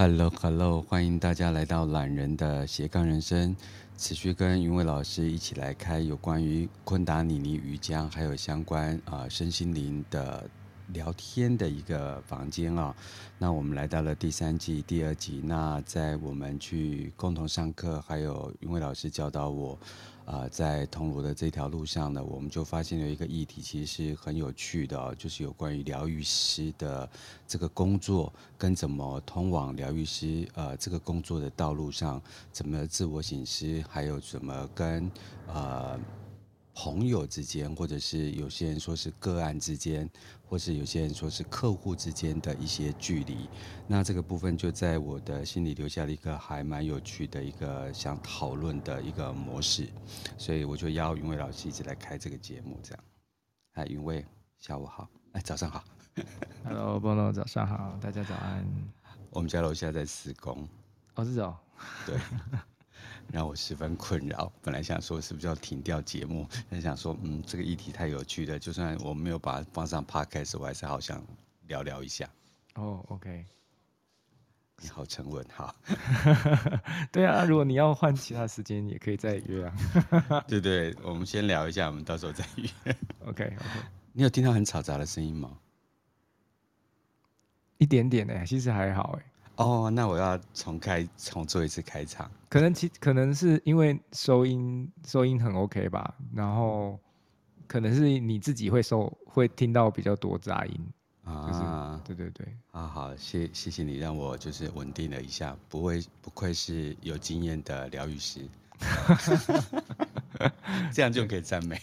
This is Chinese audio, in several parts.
Hello，Hello，欢迎大家来到懒人的斜杠人生，持续跟云伟老师一起来开有关于昆达里尼瑜伽还有相关啊、身心灵的聊天的一个房间啊。那我们来到了第三季第二集，那在我们去共同上课，还有云伟老师教导我。啊、在铜锣的这条路上呢，我们就发现了一个议题，其实是很有趣的，就是有关于疗愈师的这个工作，跟怎么通往疗愈师呃这个工作的道路上，怎么自我醒思，还有怎么跟呃。朋友之间，或者是有些人说是个案之间，或是有些人说是客户之间的一些距离，那这个部分就在我的心里留下了一个还蛮有趣的一个想讨论的一个模式，所以我就邀云伟老师一起来开这个节目，这样。哎，云伟，下午好，哎，早上好。Hello，波罗，早上好，大家早安。我们家楼下在施工。哦，是哦。对。让我十分困扰。本来想说是不是要停掉节目，但想说，嗯，这个议题太有趣了，就算我没有把它放上 podcast，我还是好想聊聊一下。哦、oh，OK。你好沉稳，哈。对啊，如果你要换其他时间，也可以再约啊。对对，我们先聊一下，我们到时候再约。OK OK。你有听到很嘈杂的声音吗？一点点哎，其实还好哎。哦、oh，那我要重开，重做一次开场。可能其可能是因为收音收音很 OK 吧，然后可能是你自己会收会听到比较多杂音啊。对对对，啊好，谢谢谢你让我就是稳定了一下，不会不愧是有经验的疗愈师，这样就可以赞美。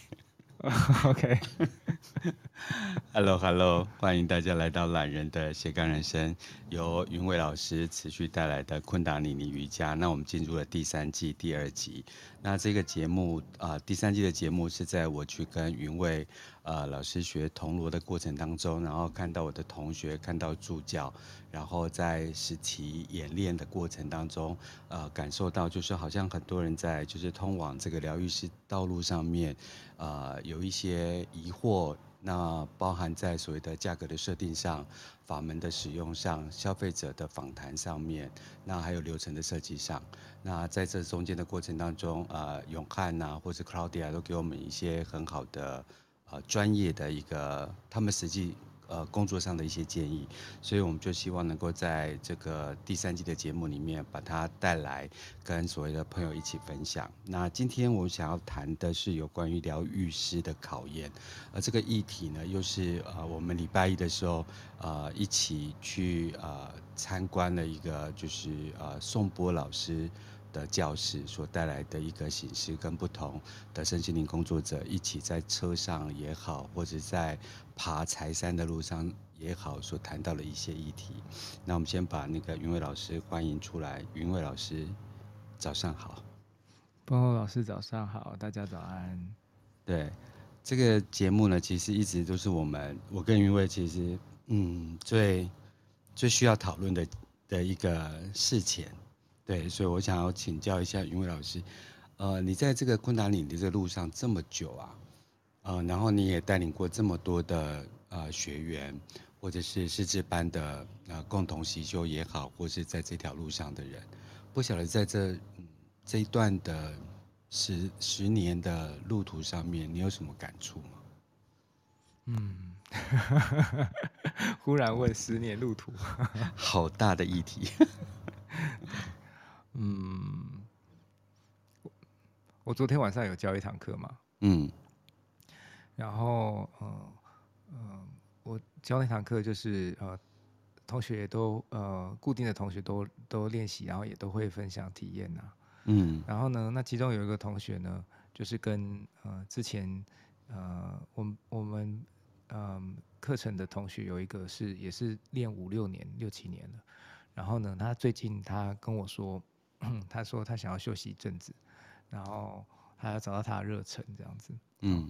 OK，Hello Hello，欢迎大家来到懒人的斜杠人生，由云伟老师持续带来的昆达里尼瑜伽。那我们进入了第三季第二集。那这个节目啊、第三季的节目是在我去跟云伟呃老师学铜锣的过程当中，然后看到我的同学，看到助教，然后在实体演练的过程当中，呃，感受到就是好像很多人在就是通往这个疗愈师道路上面，呃，有一些疑惑。那包含在所谓的价格的设定上、法门的使用上、消费者的访谈上面，那还有流程的设计上。那在这中间的过程当中，呃，永汉呐、或者 Claudia 都给我们一些很好的呃专业的一个他们实际。呃，工作上的一些建议，所以我们就希望能够在这个第三季的节目里面把它带来，跟所谓的朋友一起分享。那今天我想要谈的是有关于疗愈师的考验，而这个议题呢，又是呃我们礼拜一的时候呃一起去呃参观了一个就是呃宋波老师。的教室所带来的一个形式，跟不同的身心灵工作者一起在车上也好，或者在爬柴山的路上也好，所谈到的一些议题。那我们先把那个云伟老师欢迎出来。云伟老师，早上好。波波老师早上好，大家早安。对，这个节目呢，其实一直都是我们我跟云伟其实嗯最最需要讨论的的一个事情。对，所以我想要请教一下云伟老师，呃，你在这个昆达里尼的这个路上这么久啊，呃，然后你也带领过这么多的呃学员，或者是师资班的呃共同习修也好，或是在这条路上的人，不晓得在这、嗯、这一段的十十年的路途上面，你有什么感触吗？嗯，忽然问十年路途，好大的议题。嗯，我昨天晚上有教一堂课嘛，嗯，然后嗯嗯，我教那堂课就是呃，同学都呃固定的同学都都练习，然后也都会分享体验呐，嗯，然后呢，那其中有一个同学呢，就是跟呃之前呃我们我们嗯课程的同学有一个是也是练五六年六七年了，然后呢，他最近他跟我说。他说他想要休息一阵子，然后还要找到他的热忱这样子。嗯，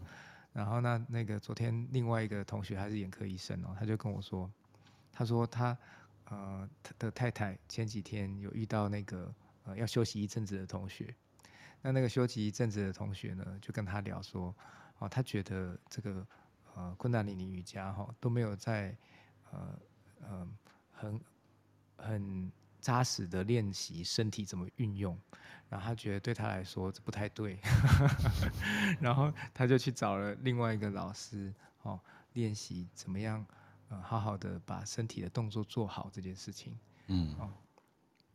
然后那那个昨天另外一个同学他是眼科医生哦，他就跟我说，他说他呃他的太太前几天有遇到那个呃要休息一阵子的同学，那那个休息一阵子的同学呢就跟他聊说，哦他觉得这个呃昆达里尼瑜伽哈都没有在呃呃很很。扎实的练习身体怎么运用，然后他觉得对他来说这不太对，然后他就去找了另外一个老师哦，练习怎么样，呃，好好的把身体的动作做好这件事情，嗯，哦，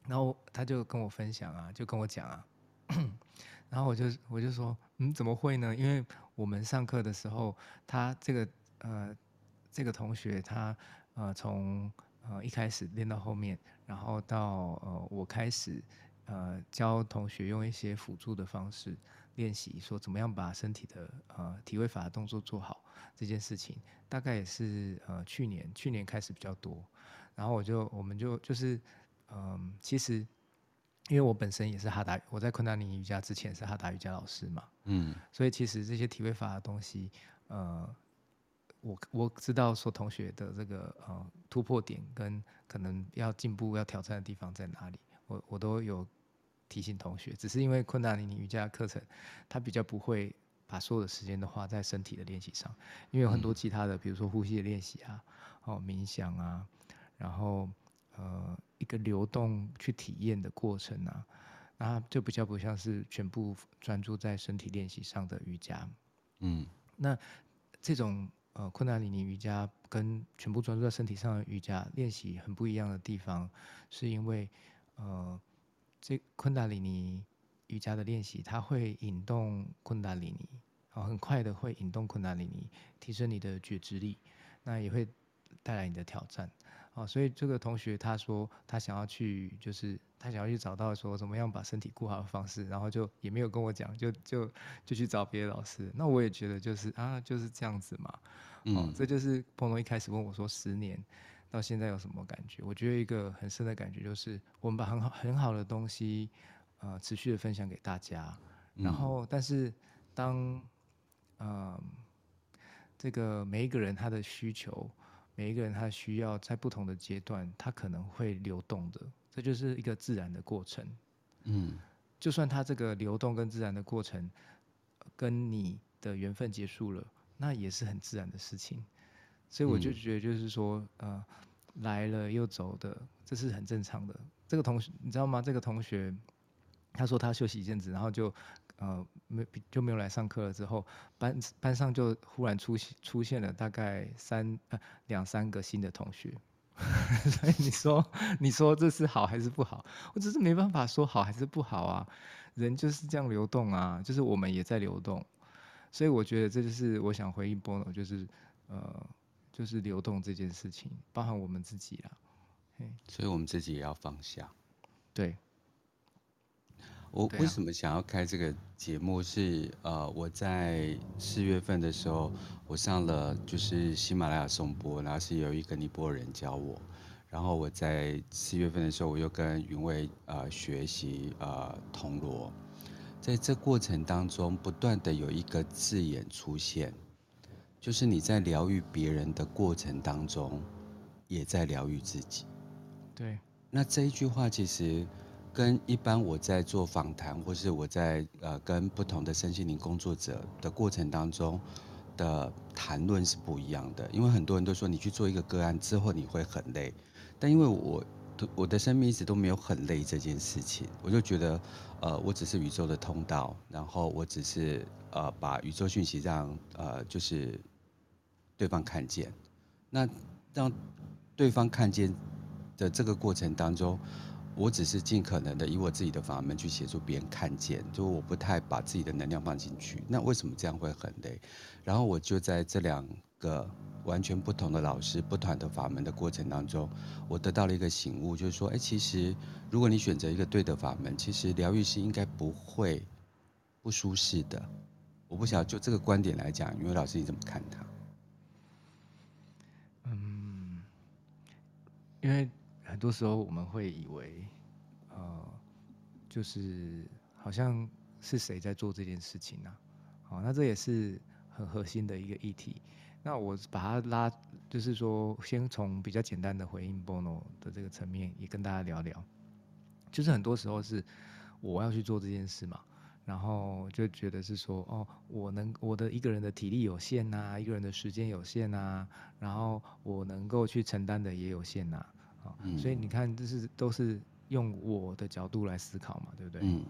然后他就跟我分享啊，就跟我讲啊，然后我就我就说，嗯，怎么会呢？因为我们上课的时候，他这个呃这个同学他呃从呃一开始练到后面。然后到呃，我开始呃教同学用一些辅助的方式练习，说怎么样把身体的呃体位法的动作做好这件事情，大概也是呃去年去年开始比较多。然后我就我们就就是嗯、呃，其实因为我本身也是哈达，我在昆达里尼瑜伽之前是哈达瑜伽老师嘛，嗯，所以其实这些体位法的东西，呃。我我知道说同学的这个呃突破点跟可能要进步要挑战的地方在哪里，我我都有提醒同学，只是因为昆达里尼瑜伽课程，他比较不会把所有的时间都花在身体的练习上，因为有很多其他的，比如说呼吸的练习啊，哦冥想啊，然后呃一个流动去体验的过程啊，那就比较不像是全部专注在身体练习上的瑜伽，嗯，那这种。呃，昆达里尼瑜伽跟全部专注在身体上的瑜伽练习很不一样的地方，是因为呃，这昆达里尼瑜伽的练习，它会引动昆达里尼，啊，很快的会引动昆达里尼，提升你的觉知力，那也会带来你的挑战。哦，所以这个同学他说他想要去，就是他想要去找到说怎么样把身体顾好的方式，然后就也没有跟我讲，就就就去找别的老师。那我也觉得就是啊就是这样子嘛，哦，嗯，这就是彭龙一开始问我说十年到现在有什么感觉？我觉得一个很深的感觉就是我们把很好很好的东西呃持续的分享给大家，然后但是当嗯，呃，这个每一个人他的需求。每一个人他需要在不同的阶段，他可能会流动的，这就是一个自然的过程。嗯，就算他这个流动跟自然的过程跟你的缘分结束了，那也是很自然的事情。所以我就觉得，就是说，呃，来了又走的，这是很正常的。这个同学，你知道吗？这个同学他说他休息一阵子，然后就。呃，没就没有来上课了。之后班班上就忽然出现出现了大概三呃两三个新的同学，所以你说你说这是好还是不好？我只是没办法说好还是不好啊。人就是这样流动啊，就是我们也在流动，所以我觉得这就是我想回应波诺，就是呃就是流动这件事情，包含我们自己啦。所以我们自己也要放下。对。我为什么想要开这个节目是？是呃，我在四月份的时候，我上了就是喜马拉雅颂钵，然后是有一个尼泊尔人教我。然后我在四月份的时候，我又跟云卫呃学习呃铜锣。在这过程当中，不断的有一个字眼出现，就是你在疗愈别人的过程当中，也在疗愈自己。对。那这一句话其实。跟一般我在做访谈，或是我在呃跟不同的身心灵工作者的过程当中的谈论是不一样的，因为很多人都说你去做一个个案之后你会很累，但因为我我的生命一直都没有很累这件事情，我就觉得呃我只是宇宙的通道，然后我只是呃把宇宙讯息让呃就是对方看见，那让对方看见的这个过程当中。我只是尽可能的以我自己的法门去协助别人看见，就我不太把自己的能量放进去。那为什么这样会很累？然后我就在这两个完全不同的老师、不同的法门的过程当中，我得到了一个醒悟，就是说，哎，其实如果你选择一个对的法门，其实疗愈师应该不会不舒适的。我不晓得就这个观点来讲，云卫老师你怎么看他？嗯，因为。很多时候我们会以为，呃，就是好像是谁在做这件事情呢？啊？好，那这也是很核心的一个议题。那我把它拉，就是说，先从比较简单的回应 Bono 的这个层面，也跟大家聊聊。就是很多时候是我要去做这件事嘛，然后就觉得是说，哦，我能我的一个人的体力有限呐，一个人的时间有限呐，然后我能够去承担的也有限呐，嗯、所以你看，这是都是用我的角度来思考嘛，对不对？嗯。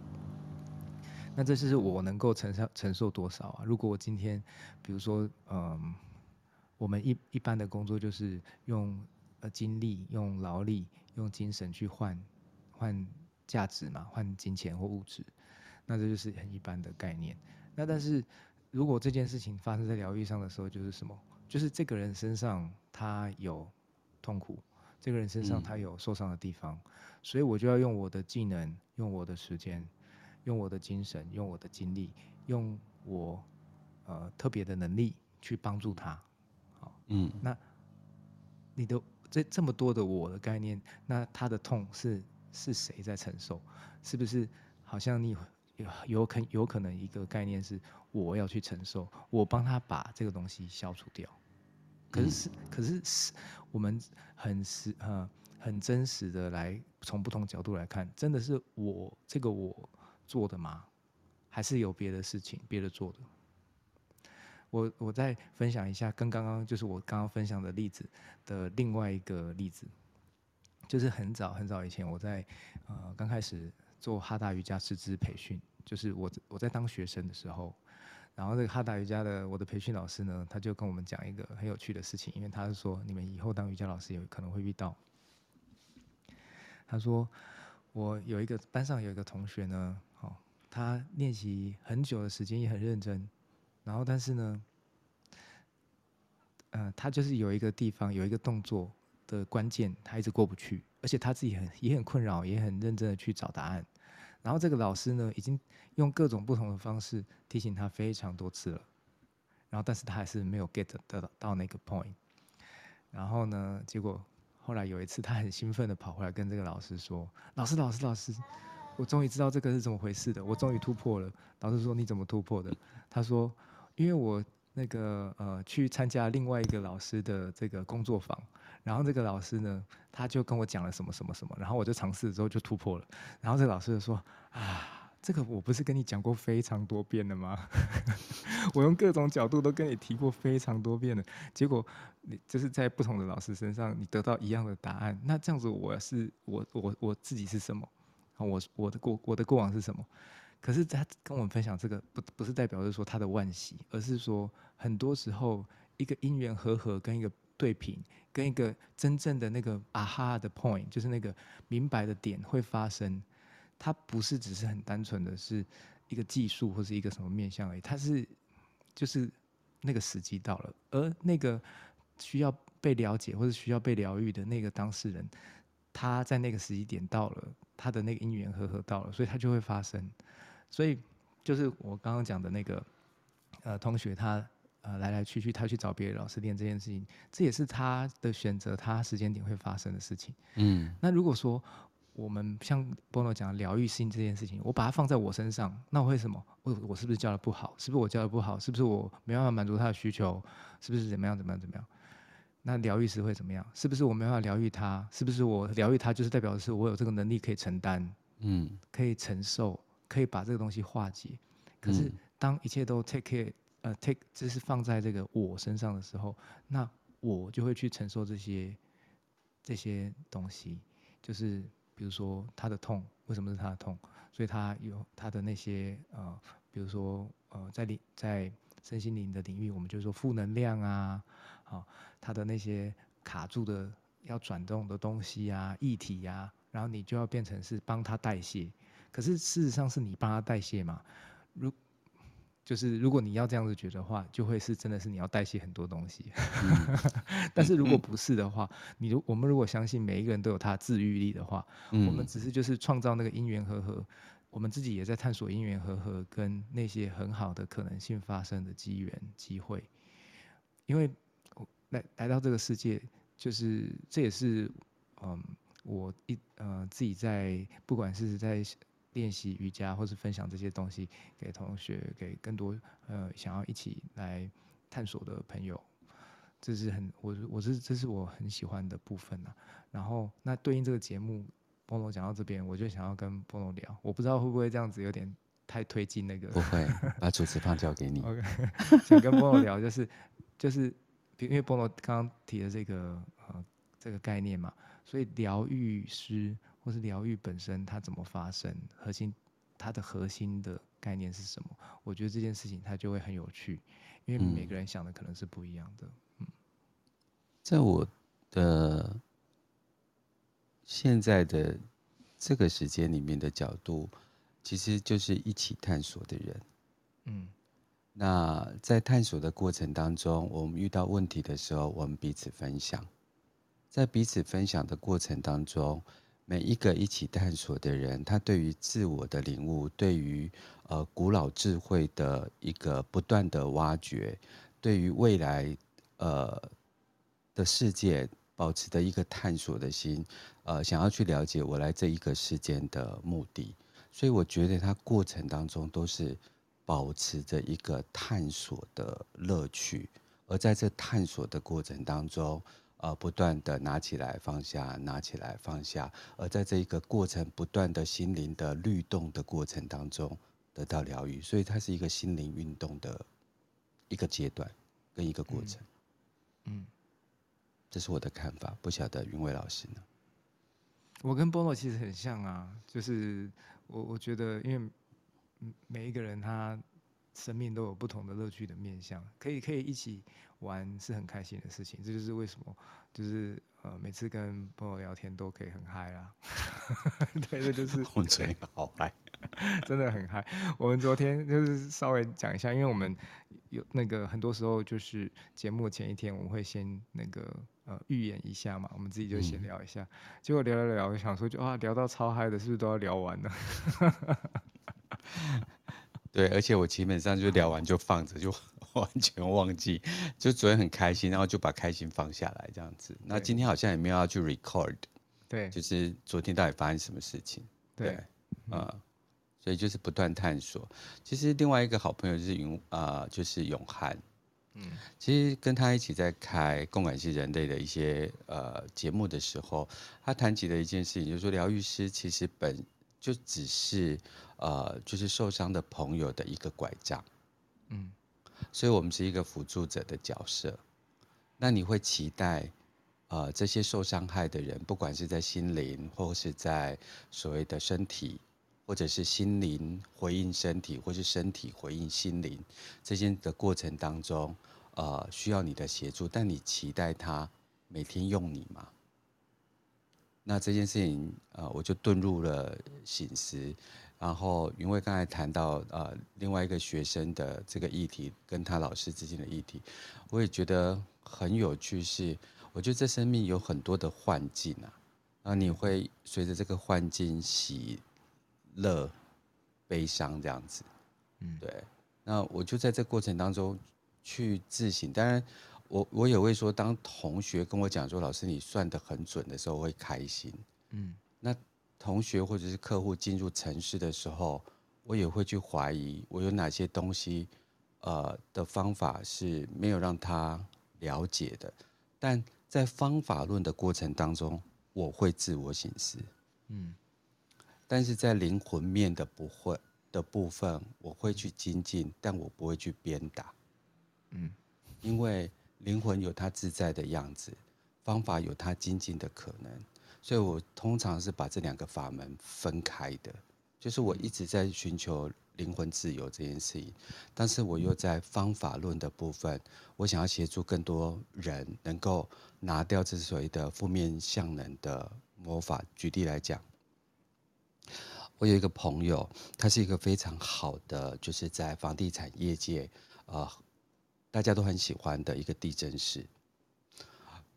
那这是我能够承受承受多少啊？如果我今天，比如说，嗯，我们一一般的工作就是用呃精力、用劳力、用精神去换换价值嘛，换金钱或物质，那这就是很一般的概念。那但是如果这件事情发生在疗愈上的时候，就是什么？就是这个人身上他有痛苦，这个人身上他有受伤的地方，嗯，所以我就要用我的技能，用我的时间。用我的精神，用我的精力，用我呃特别的能力去帮助他，好，嗯，那你的这这么多的我的概念，那他的痛是是谁在承受？是不是好像你有有可有可能一个概念是我要去承受，我帮他把这个东西消除掉？可是是可是是我们很实呃很真实的来从不同角度来看，真的是我这个我。做的吗？还是有别的事情，别的做的？我我再分享一下，跟刚刚就是我刚刚分享的例子的另外一个例子，就是很早很早以前，我在呃刚开始做哈达瑜伽师资培训，就是我我在当学生的时候，然后这个哈达瑜伽的我的培训老师呢，他就跟我们讲一个很有趣的事情，因为他是说你们以后当瑜伽老师有可能会遇到，他说。我有一个班上有一个同学呢，哦，他练习很久的时间也很认真，然后但是呢，呃，他就是有一个地方有一个动作的关键，他一直过不去，而且他自己很也很困扰，也很认真的去找答案，然后这个老师呢，已经用各种不同的方式提醒他非常多次了，然后但是他还是没有 get 得到到那个 point，然后呢，结果。后来有一次，他很兴奋的跑回来跟这个老师说：“老师，老师，老师，我终于知道这个是怎么回事的，我终于突破了。”老师说：“你怎么突破的？”他说：“因为我那个呃去参加另外一个老师的这个工作坊，然后这个老师呢，他就跟我讲了什么什么什么，然后我就尝试之后就突破了。然后这老师就说：啊。”这个我不是跟你讲过非常多遍了吗？我用各种角度都跟你提过非常多遍了，结果你就是在不同的老师身上，你得到一样的答案。那这样子，我是我我我自己是什么？我我的过我的过往是什么？可是他跟我们分享这个，不不是代表着说他的惋惜，而是说很多时候一个因缘和合跟一个对平，跟一个真正的那个啊哈的 point，就是那个明白的点会发生。它不是只是很单纯的是一个技术或是一个什么面向而已，它是就是那个时机到了，而那个需要被了解或者需要被疗愈的那个当事人，他在那个时机点到了，他的那个因缘和合到了，所以他就会发生。所以就是我刚刚讲的那个呃同学，他呃来来去去，他去找别的老师练这件事情，这也是他的选择，他时间点会发生的事情。嗯，那如果说。我们像波诺讲疗愈性这件事情，我把它放在我身上，那我为什么？我我是不是教的不好？是不是我教的不好？是不是我没办法满足他的需求？是不是怎么样怎么样怎么样？那疗愈师会怎么样？是不是我没办法疗愈他？是不是我疗愈他就是代表的是我有这个能力可以承担？嗯，可以承受，可以把这个东西化解。可是当一切都 take care，呃，take 这是放在这个我身上的时候，那我就会去承受这些这些东西，就是。比如说他的痛，为什么是他的痛？所以他有他的那些呃，比如说呃，在领在身心灵的领域，我们就说负能量啊，好、他的那些卡住的要转动的东西啊，液体呀、然后你就要变成是帮他代谢。可是事实上是你帮他代谢嘛？如就是如果你要这样子觉得话，就会是真的是你要代谢很多东西。嗯、但是如果不是的话，你如我们如果相信每一个人都有他自愈力的话，嗯、我们只是就是创造那个因缘和合，我们自己也在探索因缘和合跟那些很好的可能性发生的机缘机会。因为来来到这个世界，就是这也是嗯我一呃自己在不管是在。练习瑜伽，或是分享这些东西给同学，给更多呃想要一起来探索的朋友，这是很我我是这是我很喜欢的部分啊。然后那对应这个节目，波诺讲到这边，我就想要跟波诺聊，我不知道会不会这样子有点太推进那个。不会，把主持棒交给你。OK，想跟波诺聊，就是就是因为波诺刚刚提的这个呃这个概念嘛，所以疗愈师。或是疗愈本身它怎么发生，核心它的核心的概念是什么？我觉得这件事情它就会很有趣，因为每个人想的可能是不一样的。嗯，在我的现在的这个时间里面的角度，其实就是一起探索的人。嗯。那在探索的过程当中，我们遇到问题的时候，我们彼此分享。在彼此分享的过程当中，每一个一起探索的人，他对于自我的领悟，对于呃古老智慧的一个不断的挖掘，对于未来呃的世界保持的一个探索的心，呃，想要去了解我来这一个世间的目的。所以我觉得他过程当中都是。保持着一个探索的乐趣，而在这探索的过程当中，呃，不断的拿起来放下，拿起来放下，而在这一个过程不断的心灵的律动的过程当中得到疗愈，所以它是一个心灵运动的一个阶段跟一个过程。嗯，嗯，这是我的看法，不晓得云伟老师呢？我跟波诺其实很像啊，就是我我觉得因为。每一个人他生命都有不同的乐趣的面向，可以可以一起玩是很开心的事情。这就是为什么，就是呃每次跟朋友聊天都可以很嗨啦。对，这就是 混嘴好嗨，真的很嗨。我们昨天就是稍微讲一下，因为我们有那个很多时候就是节目前一天我们会先那个呃预演一下嘛，我们自己就先聊一下。嗯、结果聊聊聊，我想说就啊聊到超嗨的，是不是都要聊完了？对，而且我基本上就聊完就放着，就完全忘记。就昨天很开心，然后就把开心放下来这样子。那今天好像也没有要去 record，对，就是昨天到底发生什么事情？对，啊、所以就是不断探索。其实另外一个好朋友就是永啊、呃，就是永汉。嗯，其实跟他一起在开共感系人类的一些呃节目的时候，他谈及的一件事情，就是说疗愈师其实本。就只是，呃，就是受伤的朋友的一个拐杖，嗯，所以我们是一个辅助者的角色。那你会期待，呃，这些受伤害的人，不管是在心灵，或是在所谓的身体，或者是心灵回应身体，或是身体回应心灵，这些的过程当中，呃，需要你的协助，但你期待他每天用你吗？那这件事情，呃，我就遁入了醒思。然后云伟刚才谈到，呃，另外一个学生的这个议题，跟他老师之间的议题，我也觉得很有趣。是，我觉得这生命有很多的幻境啊，那你会随着这个幻境喜乐、悲伤这样子。嗯，对。那我就在这过程当中去自省，当然。我我也会说，当同学跟我讲说，老师你算得很准的时候，我会开心。嗯，那同学或者是客户进入城市的时候，我也会去怀疑我有哪些东西，呃的方法是没有让他了解的。但在方法论的过程当中，我会自我省思。嗯，但是在灵魂面的不会的部分，我会去精进，但我不会去鞭打。嗯，因为。灵魂有它自在的样子，方法有它精进的可能，所以我通常是把这两个法门分开的。就是我一直在寻求灵魂自由这件事情，但是我又在方法论的部分，我想要协助更多人能够拿掉这所谓的负面相能的魔法。举例来讲，我有一个朋友，他是一个非常好的，就是在房地产业界，呃。大家都很喜欢的一个地政士，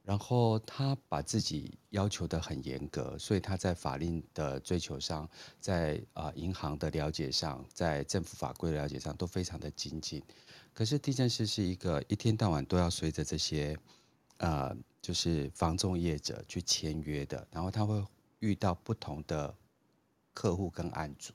然后他把自己要求的很严格，所以他在法令的追求上，在啊银行的了解上，在政府法规的了解上都非常的精进。可是地政师是一个一天到晚都要随着这些呃，就是房仲业者去签约的，然后他会遇到不同的客户跟案主，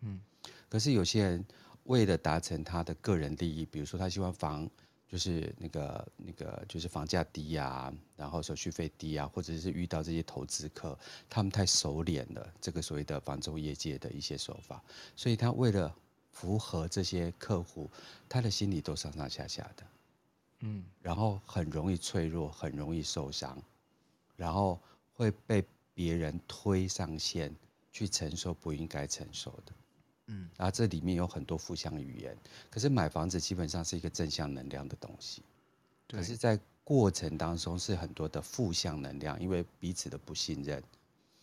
嗯，可是有些人。为了达成他的个人利益，比如说他希望房就是那个那个就是房价低啊，然后手续费低啊，或者是遇到这些投资客，他们太熟练了，这个所谓的房仲业界的一些手法，所以他为了符合这些客户，他的心理都上上下下的，嗯，然后很容易脆弱，很容易受伤，然后会被别人推上线去承受不应该承受的。嗯，然后这里面有很多负向语言，可是买房子基本上是一个正向能量的东西，可是，在过程当中是很多的负向能量，因为彼此的不信任。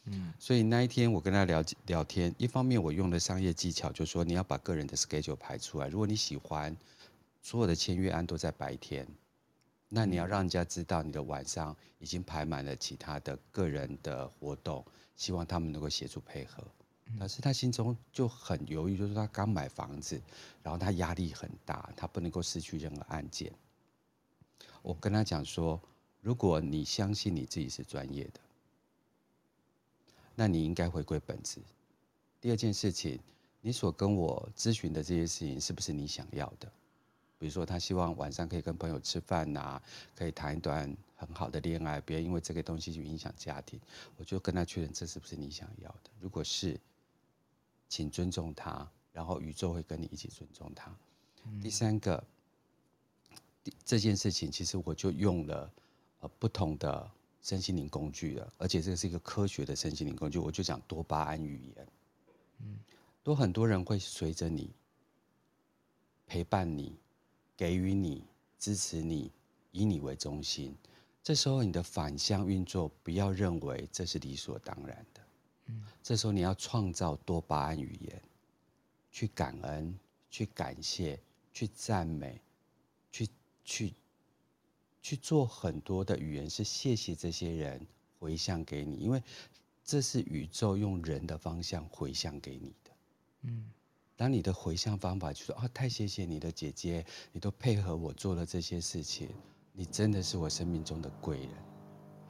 嗯，所以那一天我跟他聊聊天，一方面我用的商业技巧，就是说你要把个人的 schedule 排出来，如果你喜欢所有的签约案都在白天，那你要让人家知道你的晚上已经排满了其他的个人的活动，希望他们能够协助配合。可是他心中就很犹豫，就是他刚买房子，然后他压力很大，他不能够失去任何案件。我跟他讲说，如果你相信你自己是专业的，那你应该回归本质。第二件事情，你所跟我咨询的这些事情，是不是你想要的？比如说，他希望晚上可以跟朋友吃饭呐，可以谈一段很好的恋爱，不要因为这个东西去影响家庭。我就跟他确认，这是不是你想要的？如果是，请尊重他，然后宇宙会跟你一起尊重他。嗯、第三个，这件事情其实我就用了呃不同的身心灵工具了，而且这个是一个科学的身心灵工具。我就讲多巴胺语言，嗯，都很多人会随着你陪伴你，给予你支持你，以你为中心。这时候你的反向运作，不要认为这是理所当然的。嗯，这时候你要创造多巴胺语言，去感恩，去感谢，去赞美，去去去做很多的语言，是谢谢这些人回向给你，因为这是宇宙用人的方向回向给你的。嗯，当你的回向方法就是说啊，太谢谢你的姐姐，你都配合我做了这些事情，你真的是我生命中的贵人。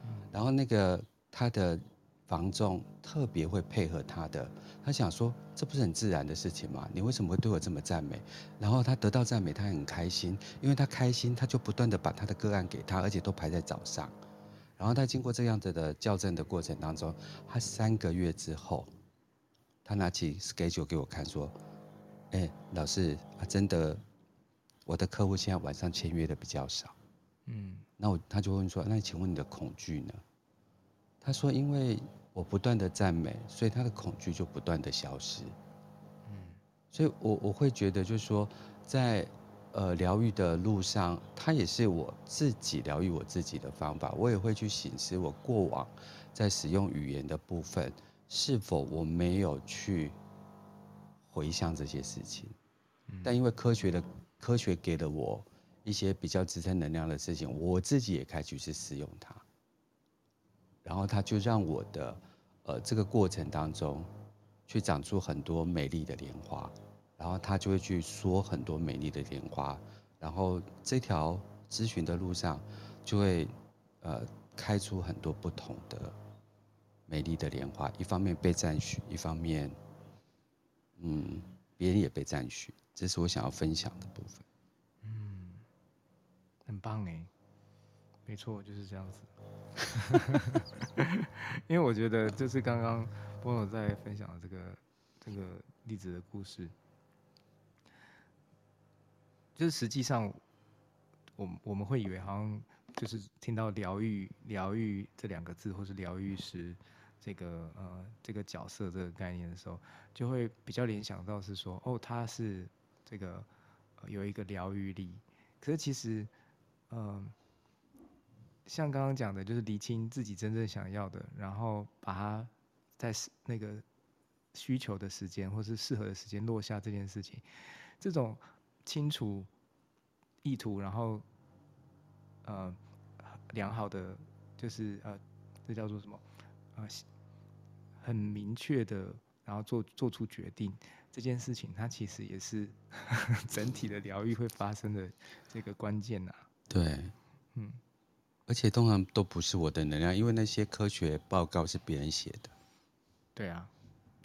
嗯，然后那个他的。房仲特别会配合他的，他想说，这不是很自然的事情吗？你为什么会对我这么赞美？然后他得到赞美，他很开心，因为他开心，他就不断的把他的个案给他，而且都排在早上。然后他经过这样子的校正的过程当中，他三个月之后，他拿起 schedule 给我看，说：“哎，老师啊，真的，我的客户现在晚上签约的比较少。”嗯，那我他就问说：“那请问你的恐惧呢？”他说：“因为我不断的赞美，所以他的恐惧就不断的消失。嗯，所以我我会觉得，就是说，在呃疗愈的路上，它也是我自己疗愈我自己的方法。我也会去醒思我过往在使用语言的部分，是否我没有去回向这些事情。但因为科学的科学给了我一些比较支撑能量的事情，我自己也开始去使用它。”然后他就让我的，呃，这个过程当中，去长出很多美丽的莲花，然后他就会去说很多美丽的莲花，然后这条咨询的路上，就会，呃，开出很多不同的美丽的莲花。一方面被赞许，一方面，嗯，别人也被赞许，这是我想要分享的部分。嗯，很棒哎，没错，就是这样子。因为我觉得，就是刚刚波诺在分享的这个这个例子的故事，就是实际上，我我们会以为好像就是听到疗愈疗愈这两个字，或是疗愈师这个呃这个角色这个概念的时候，就会比较联想到是说，哦，他是这个有一个疗愈力，可是其实，嗯、呃。像刚刚讲的，就是厘清自己真正想要的，然后把它在那个需求的时间或是适合的时间落下这件事情，这种清楚意图，然后呃良好的就是呃这叫做什么啊、呃？很明确的，然后做做出决定这件事情，它其实也是 整体的疗愈会发生的这个关键呐、啊。对，嗯。而且通常都不是我的能量，因为那些科学报告是别人写的。对啊，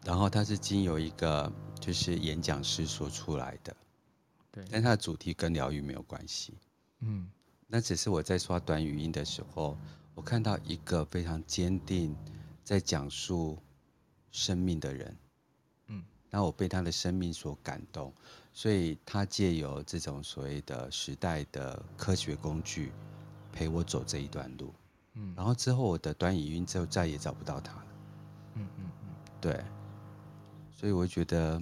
然后它是经由一个就是演讲师说出来的。对，但它的主题跟疗愈没有关系。嗯，那只是我在刷短语音的时候，我看到一个非常坚定在讲述生命的人。嗯，那我被他的生命所感动，所以他借由这种所谓的时代的科学工具。陪我走这一段路，嗯，然后之后我的短语音之后再也找不到他了，嗯嗯嗯。对，所以我觉得，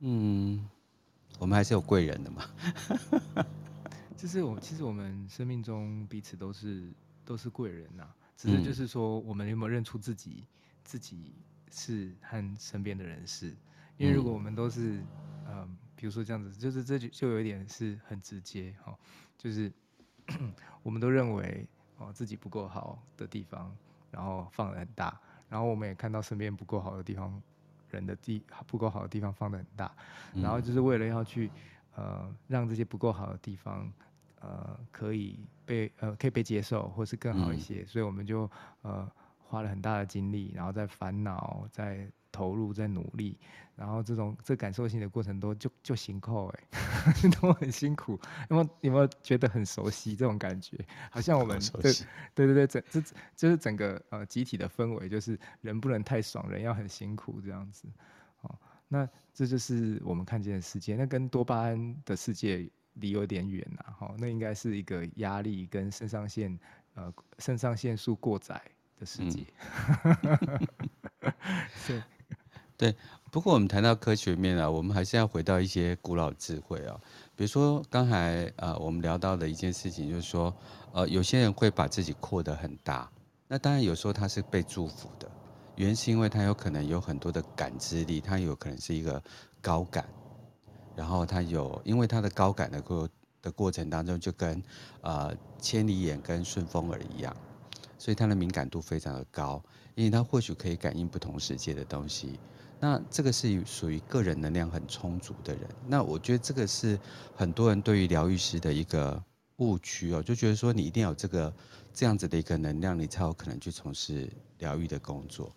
嗯，我们还是有贵人的嘛。就是我其实我们生命中彼此都是都是贵人呐、啊，只是就是说我们有没有认出自己，嗯、自己是和身边的人是，因为如果我们都是，嗯、呃，比如说这样子，就是这就就有一点是很直接哈、哦，就是 我们都认为哦自己不够好的地方，然后放得很大，然后我们也看到身边不够好的地方，人的地不够好的地方放得很大，然后就是为了要去呃让这些不够好的地方。呃，可以被呃可以被接受，或是更好一些，嗯、所以我们就呃花了很大的精力，然后在烦恼，在投入，在努力，然后这种这感受性的过程都就就辛苦哎，都很辛苦。有没有有没有觉得很熟悉这种感觉？好像我们对对对对，整这就是整个呃集体的氛围，就是人不能太爽，人要很辛苦这样子。哦，那这就是我们看见的世界，那跟多巴胺的世界。离有点远呐，哈，那应该是一个压力跟肾上腺，呃，肾上腺素过载的世界。嗯、是，对。不过我们谈到科学面啊，我们还是要回到一些古老智慧啊。比如说刚才呃，我们聊到的一件事情，就是说，呃，有些人会把自己扩得很大。那当然有时候他是被祝福的，原因是因为他有可能有很多的感知力，他有可能是一个高感。然后他有，因为他的高感的过的过程当中，就跟呃千里眼跟顺风耳一样，所以他的敏感度非常的高，因为他或许可以感应不同世界的东西。那这个是属于个人能量很充足的人。那我觉得这个是很多人对于疗愈师的一个误区哦，就觉得说你一定要有这个这样子的一个能量，你才有可能去从事疗愈的工作。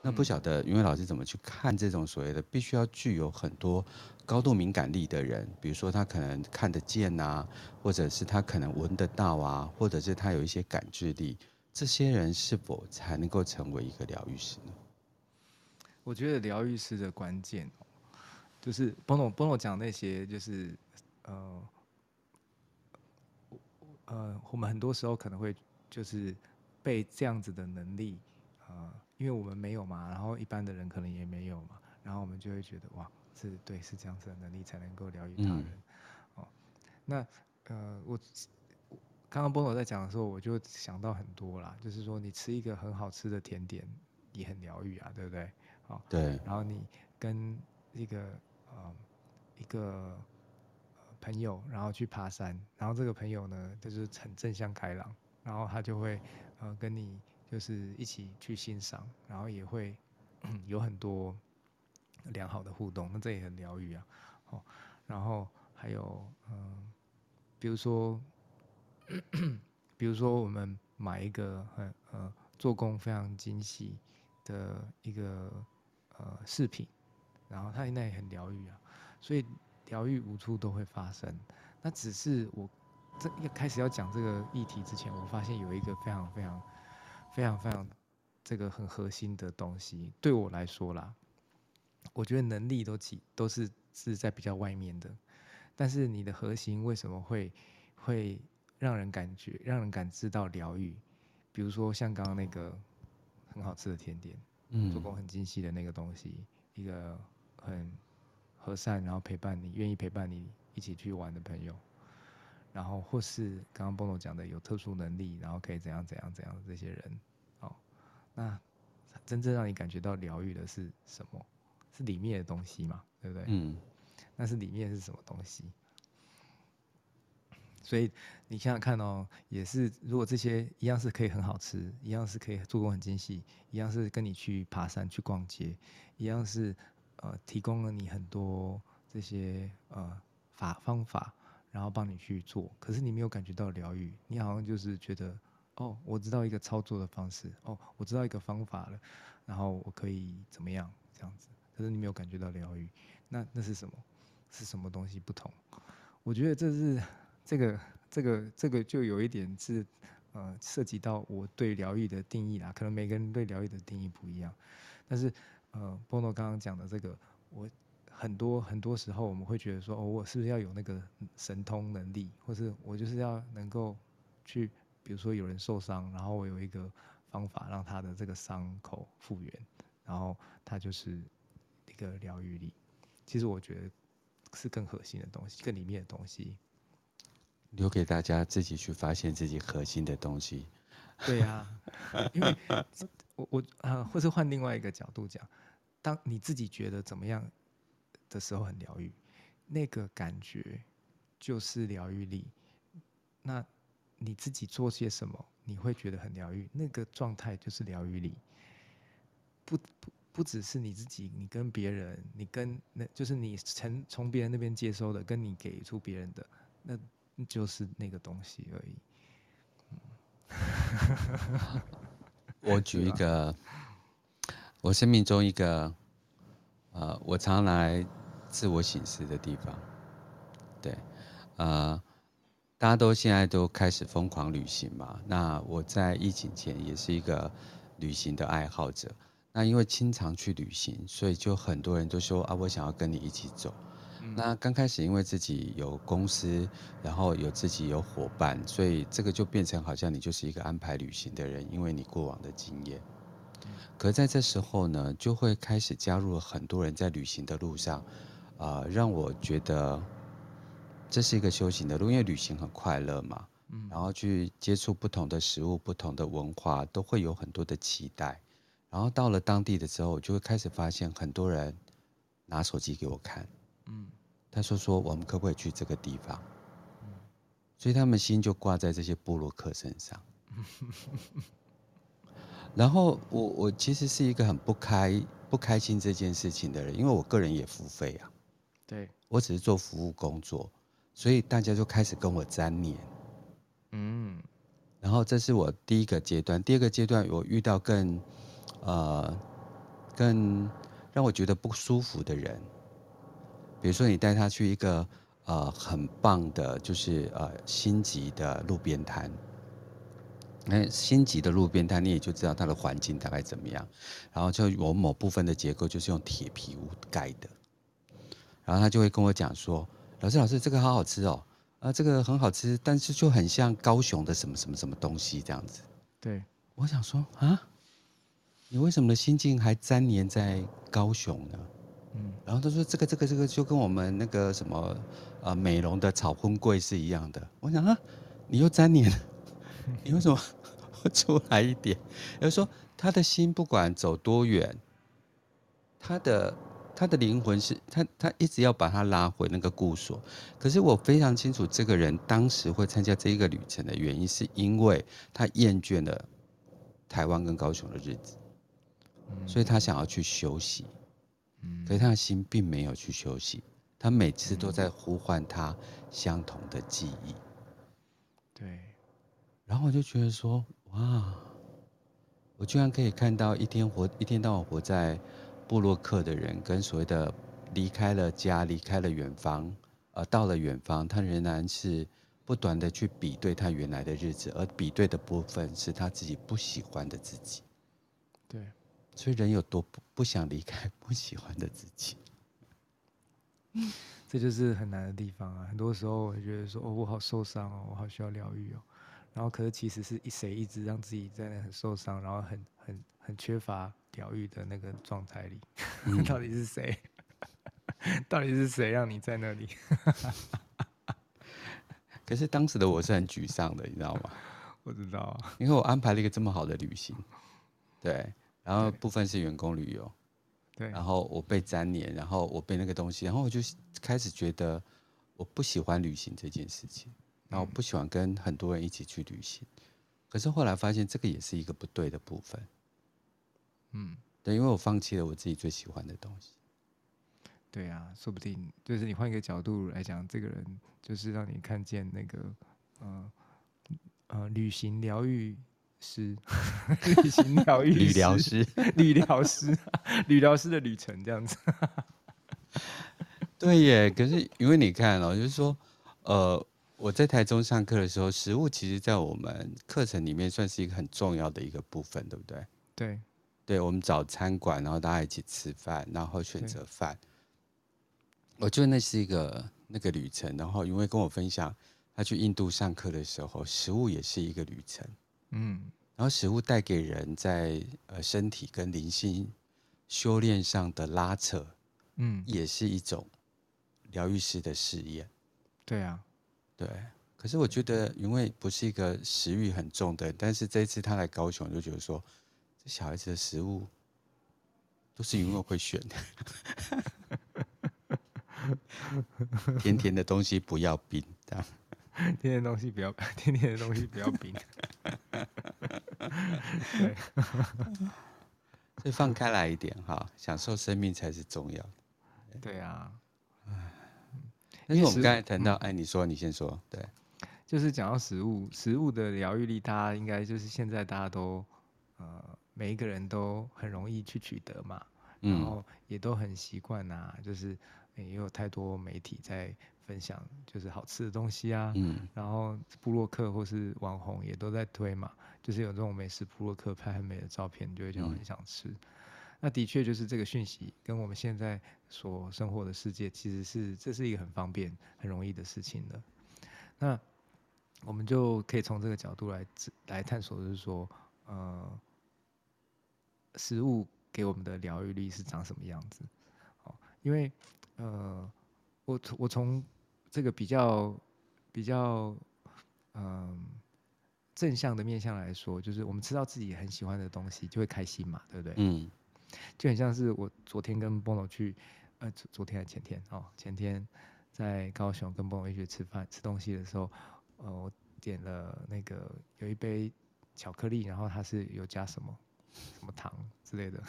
那不晓得云伟老师怎么去看这种所谓的必须要具有很多高度敏感力的人，比如说他可能看得见啊，或者是他可能闻得到啊，或者是他有一些感知力，这些人是否才能够成为一个疗愈师呢？我觉得疗愈师的关键，就是 Bono Bono 讲那些，就是呃呃，我们很多时候可能会就是被这样子的能力啊。呃因为我们没有嘛，然后一般的人可能也没有嘛，然后我们就会觉得哇，是对，是这样子的能力才能够疗愈他人。嗯、哦，那呃，我刚刚 Bono 在讲的时候，我就想到很多啦，就是说你吃一个很好吃的甜点也很疗愈啊，对不对？哦，对。然后你跟一个呃一个朋友，然后去爬山，然后这个朋友呢，就是很正向开朗，然后他就会呃跟你。就是一起去欣赏，然后也会有很多良好的互动，那这也很疗愈啊。哦，然后还有嗯，比如说，比如说我们买一个很呃做工非常精细的一个呃饰品，然后它那也很疗愈啊。所以疗愈无处都会发生。那只是我这一开始要讲这个议题之前，我发现有一个非常非常。非常非常，这个很核心的东西，对我来说啦，我觉得能力都几都是是在比较外面的，但是你的核心为什么会会让人感觉让人感知到疗愈？比如说像刚刚那个很好吃的甜点，嗯，做工很精细的那个东西，一个很和善然后陪伴你愿意陪伴你一起去玩的朋友。然后或是刚刚 Bono 讲的有特殊能力，然后可以怎样怎样怎样的这些人，哦，那真正让你感觉到疗愈的是什么？是里面的东西嘛，对不对？嗯，那是里面是什么东西？所以你想想看哦，也是如果这些一样是可以很好吃，一样是可以做工很精细，一样是跟你去爬山去逛街，一样是呃提供了你很多这些呃法方法。然后帮你去做，可是你没有感觉到疗愈，你好像就是觉得，哦，我知道一个操作的方式，哦，我知道一个方法了，然后我可以怎么样这样子，可是你没有感觉到疗愈，那那是什么？是什么东西不同？我觉得这是这个这个这个就有一点是呃涉及到我对疗愈的定义啦，可能每个人对疗愈的定义不一样，但是呃，Bono 刚刚讲的这个我。很多很多时候，我们会觉得说，哦，我是不是要有那个神通能力，或是我就是要能够去，比如说有人受伤，然后我有一个方法让他的这个伤口复原，然后他就是一个疗愈力。其实我觉得是更核心的东西，更里面的东西，留给大家自己去发现自己核心的东西。对呀、因为我我啊，或是换另外一个角度讲，当你自己觉得怎么样的时候很疗愈，那个感觉就是疗愈力。那你自己做些什么，你会觉得很疗愈，那个状态就是疗愈力。不不不只是你自己，你跟别人，你跟那就是你从从别人那边接收的，跟你给出别人的，那就是那个东西而已。我举一个，我生命中一个，呃，我常来自我省思的地方。对，呃。大家都现在都开始疯狂旅行嘛？那我在疫情前也是一个旅行的爱好者。那因为经常去旅行，所以就很多人都说啊，我想要跟你一起走。嗯。那刚开始因为自己有公司，然后有自己有伙伴，所以这个就变成好像你就是一个安排旅行的人，因为你过往的经验。可在这时候呢，就会开始加入了很多人在旅行的路上，啊，呃，让我觉得。这是一个修行的路，因为旅行很快乐嘛，嗯，然后去接触不同的食物、不同的文化，都会有很多的期待。然后到了当地的时候，我就会开始发现很多人拿手机给我看，嗯，他说说我们可不可以去这个地方？嗯，所以他们心就挂在这些部落客身上。然后我我其实是一个很不开不开心这件事情的人，因为我个人也付费啊，对，我只是做服务工作。所以大家就开始跟我粘黏，嗯，然后这是我第一个阶段。第二个阶段，我遇到更，呃，更让我觉得不舒服的人。比如说，你带他去一个呃很棒的，就是呃星级的路边摊。那星级的路边摊，你也就知道它的环境大概怎么样。然后就我某部分的结构就是用铁皮屋盖的。然后他就会跟我讲说。老师，老师，这个好好吃哦，啊，这个很好吃，但是就很像高雄的什么什么什么东西这样子。对，我想说啊，你为什么的心境还粘黏在高雄呢？嗯，然后他说这个这个这个就跟我们那个什么呃美容的草婚柜是一样的。我想啊，你又粘黏，你为什么不出来一点？也就说，他的心不管走多远，他的。他的灵魂是他，他一直要把他拉回那个故所。可是我非常清楚，这个人当时会参加这一个旅程的原因，是因为他厌倦了台湾跟高雄的日子，所以他想要去休息。可是他的心并没有去休息，他每次都在呼唤他相同的记忆。对。然后我就觉得说，哇，我居然可以看到一天活一天到晚活在。布洛克的人跟所谓的离开了家、离开了远方，呃，到了远方，他仍然是不断的去比对他原来的日子，而比对的部分是他自己不喜欢的自己。对，所以人有多不不想离开不喜欢的自己，这就是很难的地方啊。很多时候我觉得说，哦，我好受伤哦，我好需要疗愈哦。然后可是其实是一谁一直让自己在那很受伤，然后很很很缺乏。疗愈的那个状态里，嗯、到底是谁？到底是谁让你在那里？可是当时的我是很沮丧的，你知道吗？我知道啊，因为我安排了一个这么好的旅行，对，然后部分是员工旅游，对，然后我被粘黏，然后我被那个东西，然后我就开始觉得我不喜欢旅行这件事情，然后我不喜欢跟很多人一起去旅行，可是后来发现这个也是一个不对的部分。嗯，对，因为我放弃了我自己最喜欢的东西。对啊，说不定就是你换一个角度来讲，这个人就是让你看见那个，呃呃，旅行疗愈师，旅行疗愈旅疗师，旅疗师，旅疗师的旅程这样子。对耶，可是因为你看哦，就是说，呃，我在台中上课的时候，食物其实在我们课程里面算是一个很重要的一个部分，对不对？对。对，我们找餐馆，然后大家一起吃饭，然后选择饭。我觉得那是一个那个旅程。然后因为跟我分享，他去印度上课的时候，食物也是一个旅程。嗯，然后食物带给人在呃身体跟灵性修炼上的拉扯，嗯，也是一种疗愈师的试验。对啊，对。可是我觉得云蔚不是一个食欲很重的，但是这一次他来高雄，就觉得说，这小孩子的食物都是云蔚会选的，甜甜的东西不要冰，甜甜的东西不要，甜甜的东西不要冰。对，所以放开来一点哈，享受生命才是重要的。对啊，但是我们刚才谈到，哎，你说，你先说，对。就是讲到食物，食物的疗愈力，大家应该就是现在大家都，呃，每一个人都很容易去取得嘛，然后也都很习惯呐，就是也有太多媒体在分享，就是好吃的东西啊，嗯，然后部落客或是网红也都在推嘛，就是有这种美食部落客拍很美的照片，就会觉得很想吃。嗯、那的确就是这个讯息跟我们现在所生活的世界，其实是这是一个很方便、很容易的事情的。那我们就可以从这个角度来来探索，就是说，呃，食物给我们的疗愈力是长什么样子？哦，因为，呃，我我从这个比较比较，嗯、呃，正向的面向来说，就是我们吃到自己很喜欢的东西，就会开心嘛，对不对？嗯，就很像是我昨天跟 Bono 去，呃，昨昨天还是前天哦，前天在高雄跟 Bono 一起吃饭吃东西的时候。呃，我点了那个有一杯巧克力，然后它是有加什么什么糖之类的，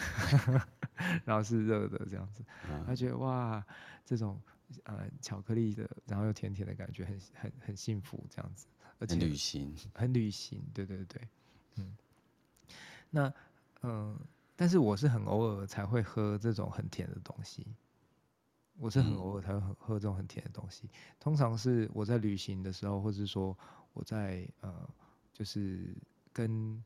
然后是热的这样子，他觉得哇，这种呃巧克力的，然后又甜甜的感觉很很很幸福这样子，而且很旅行，很旅行，对对对，嗯，那嗯、呃，但是我是很偶尔才会喝这种很甜的东西。我是很偶尔才会喝喝这种很甜的东西，通常是我在旅行的时候，或者是说我在呃，就是跟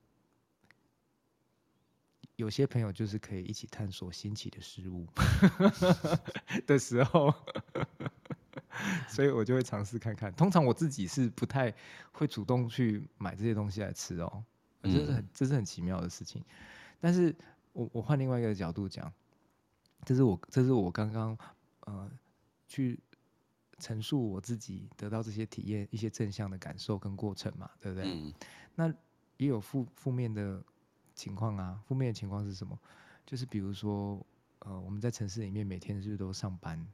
有些朋友就是可以一起探索新奇的事物 的时候，所以我就会尝试看看。通常我自己是不太会主动去买这些东西来吃哦，这是很这是很奇妙的事情。但是我我换另外一个角度讲，这是我这是我刚刚。呃，去陈述我自己得到这些体验一些正向的感受跟过程嘛，对不对？嗯。那也有负负面的情况啊，负面的情况是什么？就是比如说，呃，我们在城市里面每天是不是都上班？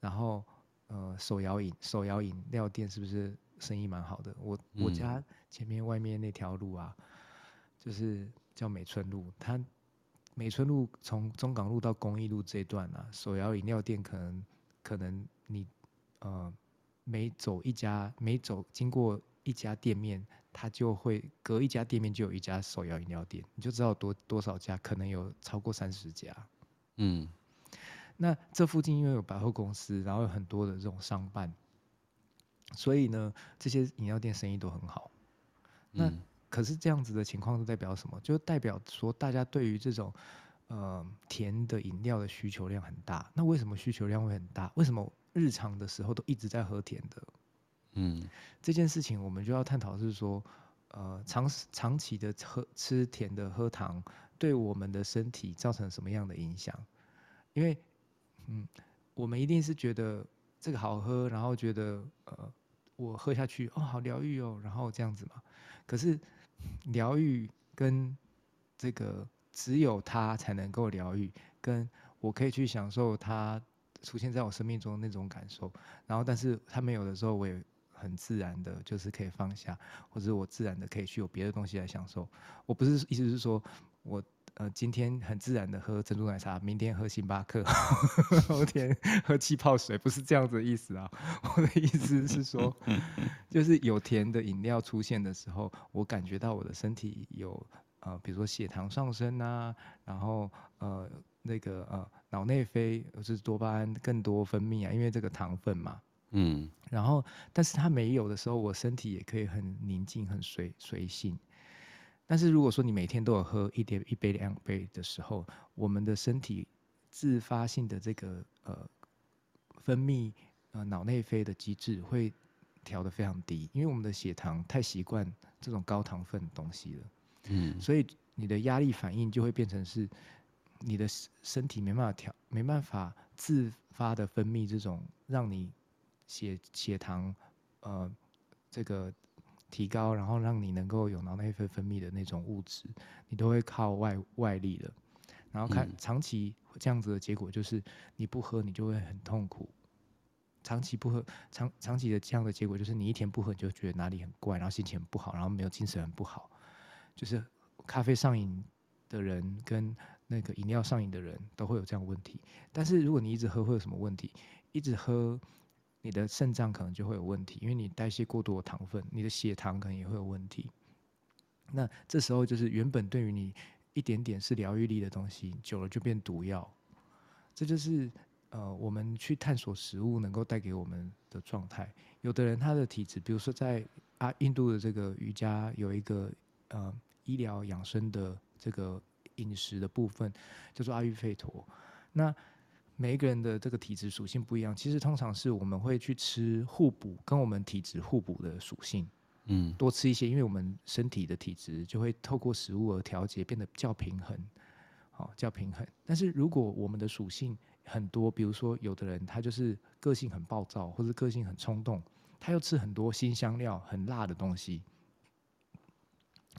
然后，呃，手摇饮手摇饮料店是不是生意蛮好的？我我家前面外面那条路啊，就是叫美村路，它。美村路从中港路到公益路这一段啊，手摇饮料店可能可能你呃每走一家每走经过一家店面，它就会隔一家店面就有一家手摇饮料店，你就知道多多少家，可能有超过三十家。嗯，那这附近因为有百货公司，然后有很多的这种商办，所以呢，这些饮料店生意都很好。那、嗯可是这样子的情况是代表什么？就代表说大家对于这种呃甜的饮料的需求量很大。那为什么需求量会很大？为什么日常的时候都一直在喝甜的？嗯，这件事情我们就要探讨是说，呃，长长期的喝吃甜的喝糖对我们的身体造成什么样的影响？因为嗯，我们一定是觉得这个好喝，然后觉得呃我喝下去哦好疗愈哦，然后这样子嘛。可是。疗愈跟这个只有它才能够疗愈，跟我可以去享受它出现在我生命中的那种感受。然后，但是它没有的时候，我也很自然的，就是可以放下，或者我自然的可以去有别的东西来享受。我不是意思是说我呃今天很自然的喝珍珠奶茶，明天喝星巴克，后天喝气泡水，不是这样子的意思啊。我的意思是说。就是有甜的饮料出现的时候，我感觉到我的身体有呃，比如说血糖上升啊，然后呃那个呃脑内啡就是多巴胺更多分泌啊，因为这个糖分嘛，嗯，然后但是他没有的时候，我身体也可以很宁静、很随随性。但是如果说你每天都有喝一点一杯两杯的时候，我们的身体自发性的这个呃分泌呃脑内啡的机制会。调得非常低，因为我们的血糖太习惯这种高糖分的东西了，嗯，所以你的压力反应就会变成是你的身体没办法调，没办法自发的分泌这种让你血血糖呃这个提高，然后让你能够有脑内啡分泌的那种物质，你都会靠外外力的。然后看长期这样子的结果就是你不喝你就会很痛苦，长期不喝长长期的这样的结果就是你一天不喝你就觉得哪里很怪，然后心情很不好，然后没有精神很不好，就是咖啡上瘾的人跟那个饮料上瘾的人都会有这样的问题。但是如果你一直喝会有什么问题？一直喝你的肾脏可能就会有问题，因为你代谢过多的糖分，你的血糖可能也会有问题。那这时候就是原本对于你。一点点是疗愈力的东西，久了就变毒药。这就是呃，我们去探索食物能够带给我们的状态。有的人他的体质，比如说在啊印度的这个瑜伽有一个呃医疗养生的这个饮食的部分，叫做阿育吠陀。那每一个人的这个体质属性不一样，其实通常是我们会去吃互补，跟我们体质互补的属性。嗯，多吃一些，因为我们身体的体质就会透过食物而调节，变得较平衡，好，较平衡。但是如果我们的属性很多，比如说有的人他就是个性很暴躁，或者个性很冲动，他又吃很多辛香料、很辣的东西，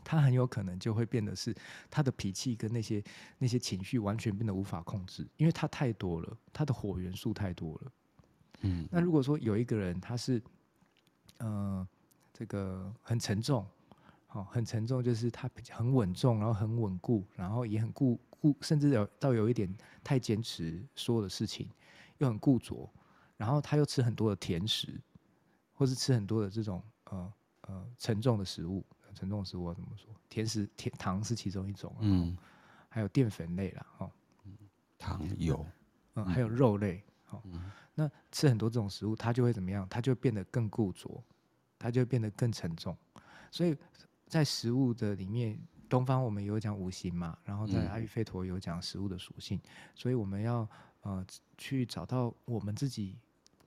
他很有可能就会变得是他的脾气跟那些那些情绪完全变得无法控制，因为他太多了，他的火元素太多了。嗯，那如果说有一个人他是，嗯、呃。这个很沉重，好，很沉重，就是他很稳重，然后很稳固，然后也很固固，甚至有到有一点太坚持所有的事情，又很固着，然后他又吃很多的甜食，或是吃很多的这种呃呃沉重的食物，沉重食物要怎么说？甜食甜糖是其中一种，嗯，还有淀粉类啦，哦，糖油，嗯，还有肉类，好，嗯，那吃很多这种食物，它就会怎么样？它就变得更固着。它就会变得更沉重，所以在食物的里面，东方我们有讲五行嘛，然后在阿育吠陀有讲食物的属性，所以我们要呃去找到我们自己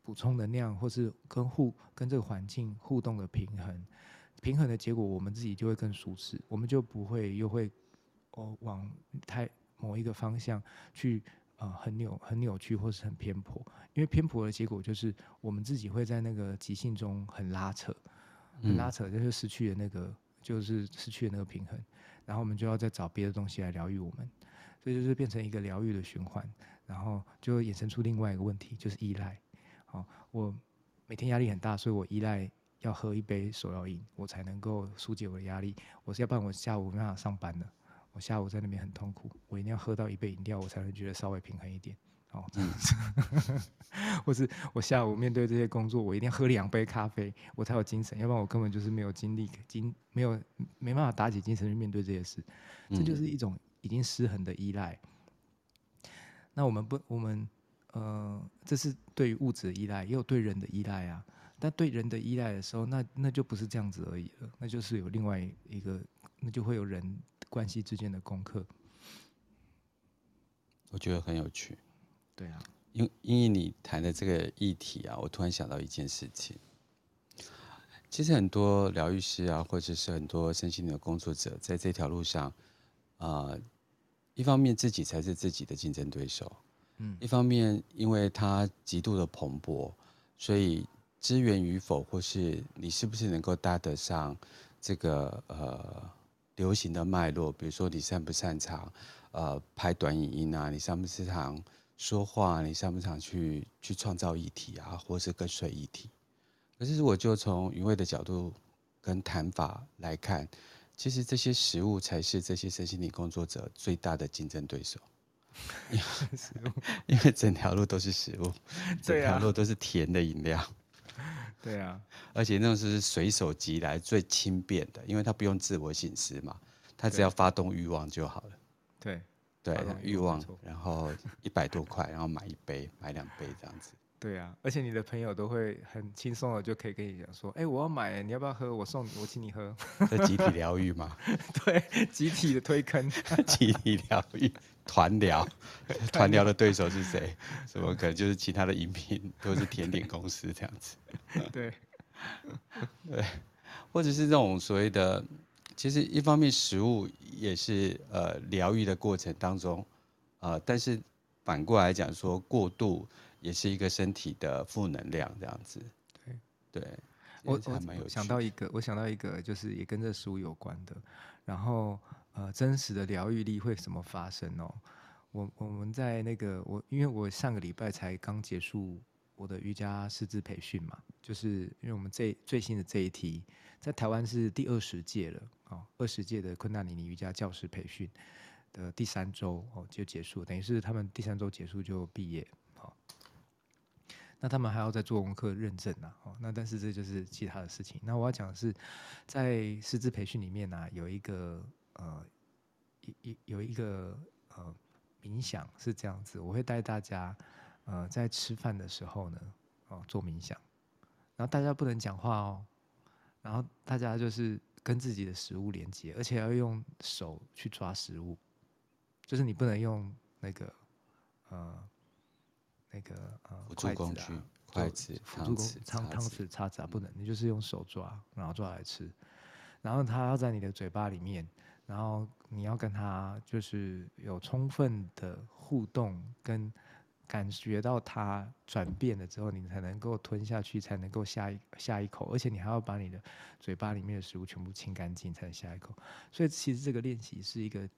补充能量，或是跟互跟这个环境互动的平衡，平衡的结果，我们自己就会更舒适，我们就不会又会哦往太某一个方向去。啊、呃，很扭、很扭曲，或是很偏颇，因为偏颇的结果就是我们自己会在那个即兴中很拉扯，很拉扯，就是失去了那个，就是失去了那个平衡，然后我们就要再找别的东西来疗愈我们，所以就是变成一个疗愈的循环，然后就衍生出另外一个问题，就是依赖。好，我每天压力很大，所以我依赖要喝一杯手摇饮，我才能够疏解我的压力。我是要不然我下午没办法上班的。我下午在那边很痛苦，我一定要喝到一杯饮料，我才能觉得稍微平衡一点。哦，嗯、或是我下午面对这些工作，我一定要喝两杯咖啡，我才有精神，要不然我根本就是没有精力、精没有没办法打起精神去面对这些事。这就是一种已经失衡的依赖。嗯、那我们不，我们呃，这是对于物质的依赖，也有对人的依赖啊。但对人的依赖的时候，那那就不是这样子而已了，那就是有另外一个，那就会有人。关系之间的功课，我觉得很有趣。对啊，因因为你谈的这个议题啊，我突然想到一件事情。其实很多疗愈师啊，或者是很多身心灵的工作者，在这条路上，啊、呃，一方面自己才是自己的竞争对手，嗯，一方面因为他极度的蓬勃，所以资源与否，或是你是不是能够搭得上这个呃。流行的脉络，比如说你擅不擅长，呃，拍短影音啊，你擅不擅长说话，你擅不擅长去去创造议题啊，或是跟随议题。可是如果就从云卫的角度跟谈法来看，其实这些食物才是这些身心灵工作者最大的竞争对手，因为整条路都是食物，整条路都是甜的饮料。对啊，而且那种是随手即来、最轻便的，因为他不用自我醒思嘛，他只要发动欲望就好了。对，对，欲望，然后一百多块，然后买一杯、买两杯这样子。对啊，而且你的朋友都会很轻松的就可以跟你讲说：“哎，我要买，你要不要喝？我送你，我请你喝。”这集体疗愈嘛？对，集体的推坑，集体疗愈。团聊，团聊的对手是谁？什么可能就是其他的饮品都是甜点公司这样子？对，对，或者是这种所谓的，其实一方面食物也是呃疗愈的过程当中，啊、呃，但是反过来讲说，过度也是一个身体的负能量，这样子。对对，我我想到一个，我想到一个，就是也跟这食物有关的。然后呃，真实的疗愈力会怎么发生哦？我我们在那个我，因为我上个礼拜才刚结束我的瑜伽师资培训嘛，就是因为我们这最新的这一梯在台湾是第二十届了哦，二十届的昆达里尼瑜伽教师培训的第三周哦就结束，等于是他们第三周结束就毕业哦。那他们还要再做功课认证呐哦，那但是这就是其他的事情。那我要讲的是，在师资培训里面呢、有一个呃一有一个呃。冥想是这样子，我会带大家，呃，在吃饭的时候呢，哦，做冥想，然后大家不能讲话哦，然后大家就是跟自己的食物连接，而且要用手去抓食物，就是你不能用那个，呃，那个呃，辅助工具，筷子、辅助工具、汤汤匙、叉子啊，不能，你就是用手抓，然后抓来吃，然后它要在你的嘴巴里面。然后你要跟它就是有充分的互动，跟感觉到它转变了之后，你才能够吞下去，才能够下一下一口，而且你还要把你的嘴巴里面的食物全部清干净，才能下一口。所以其实这个练习是一个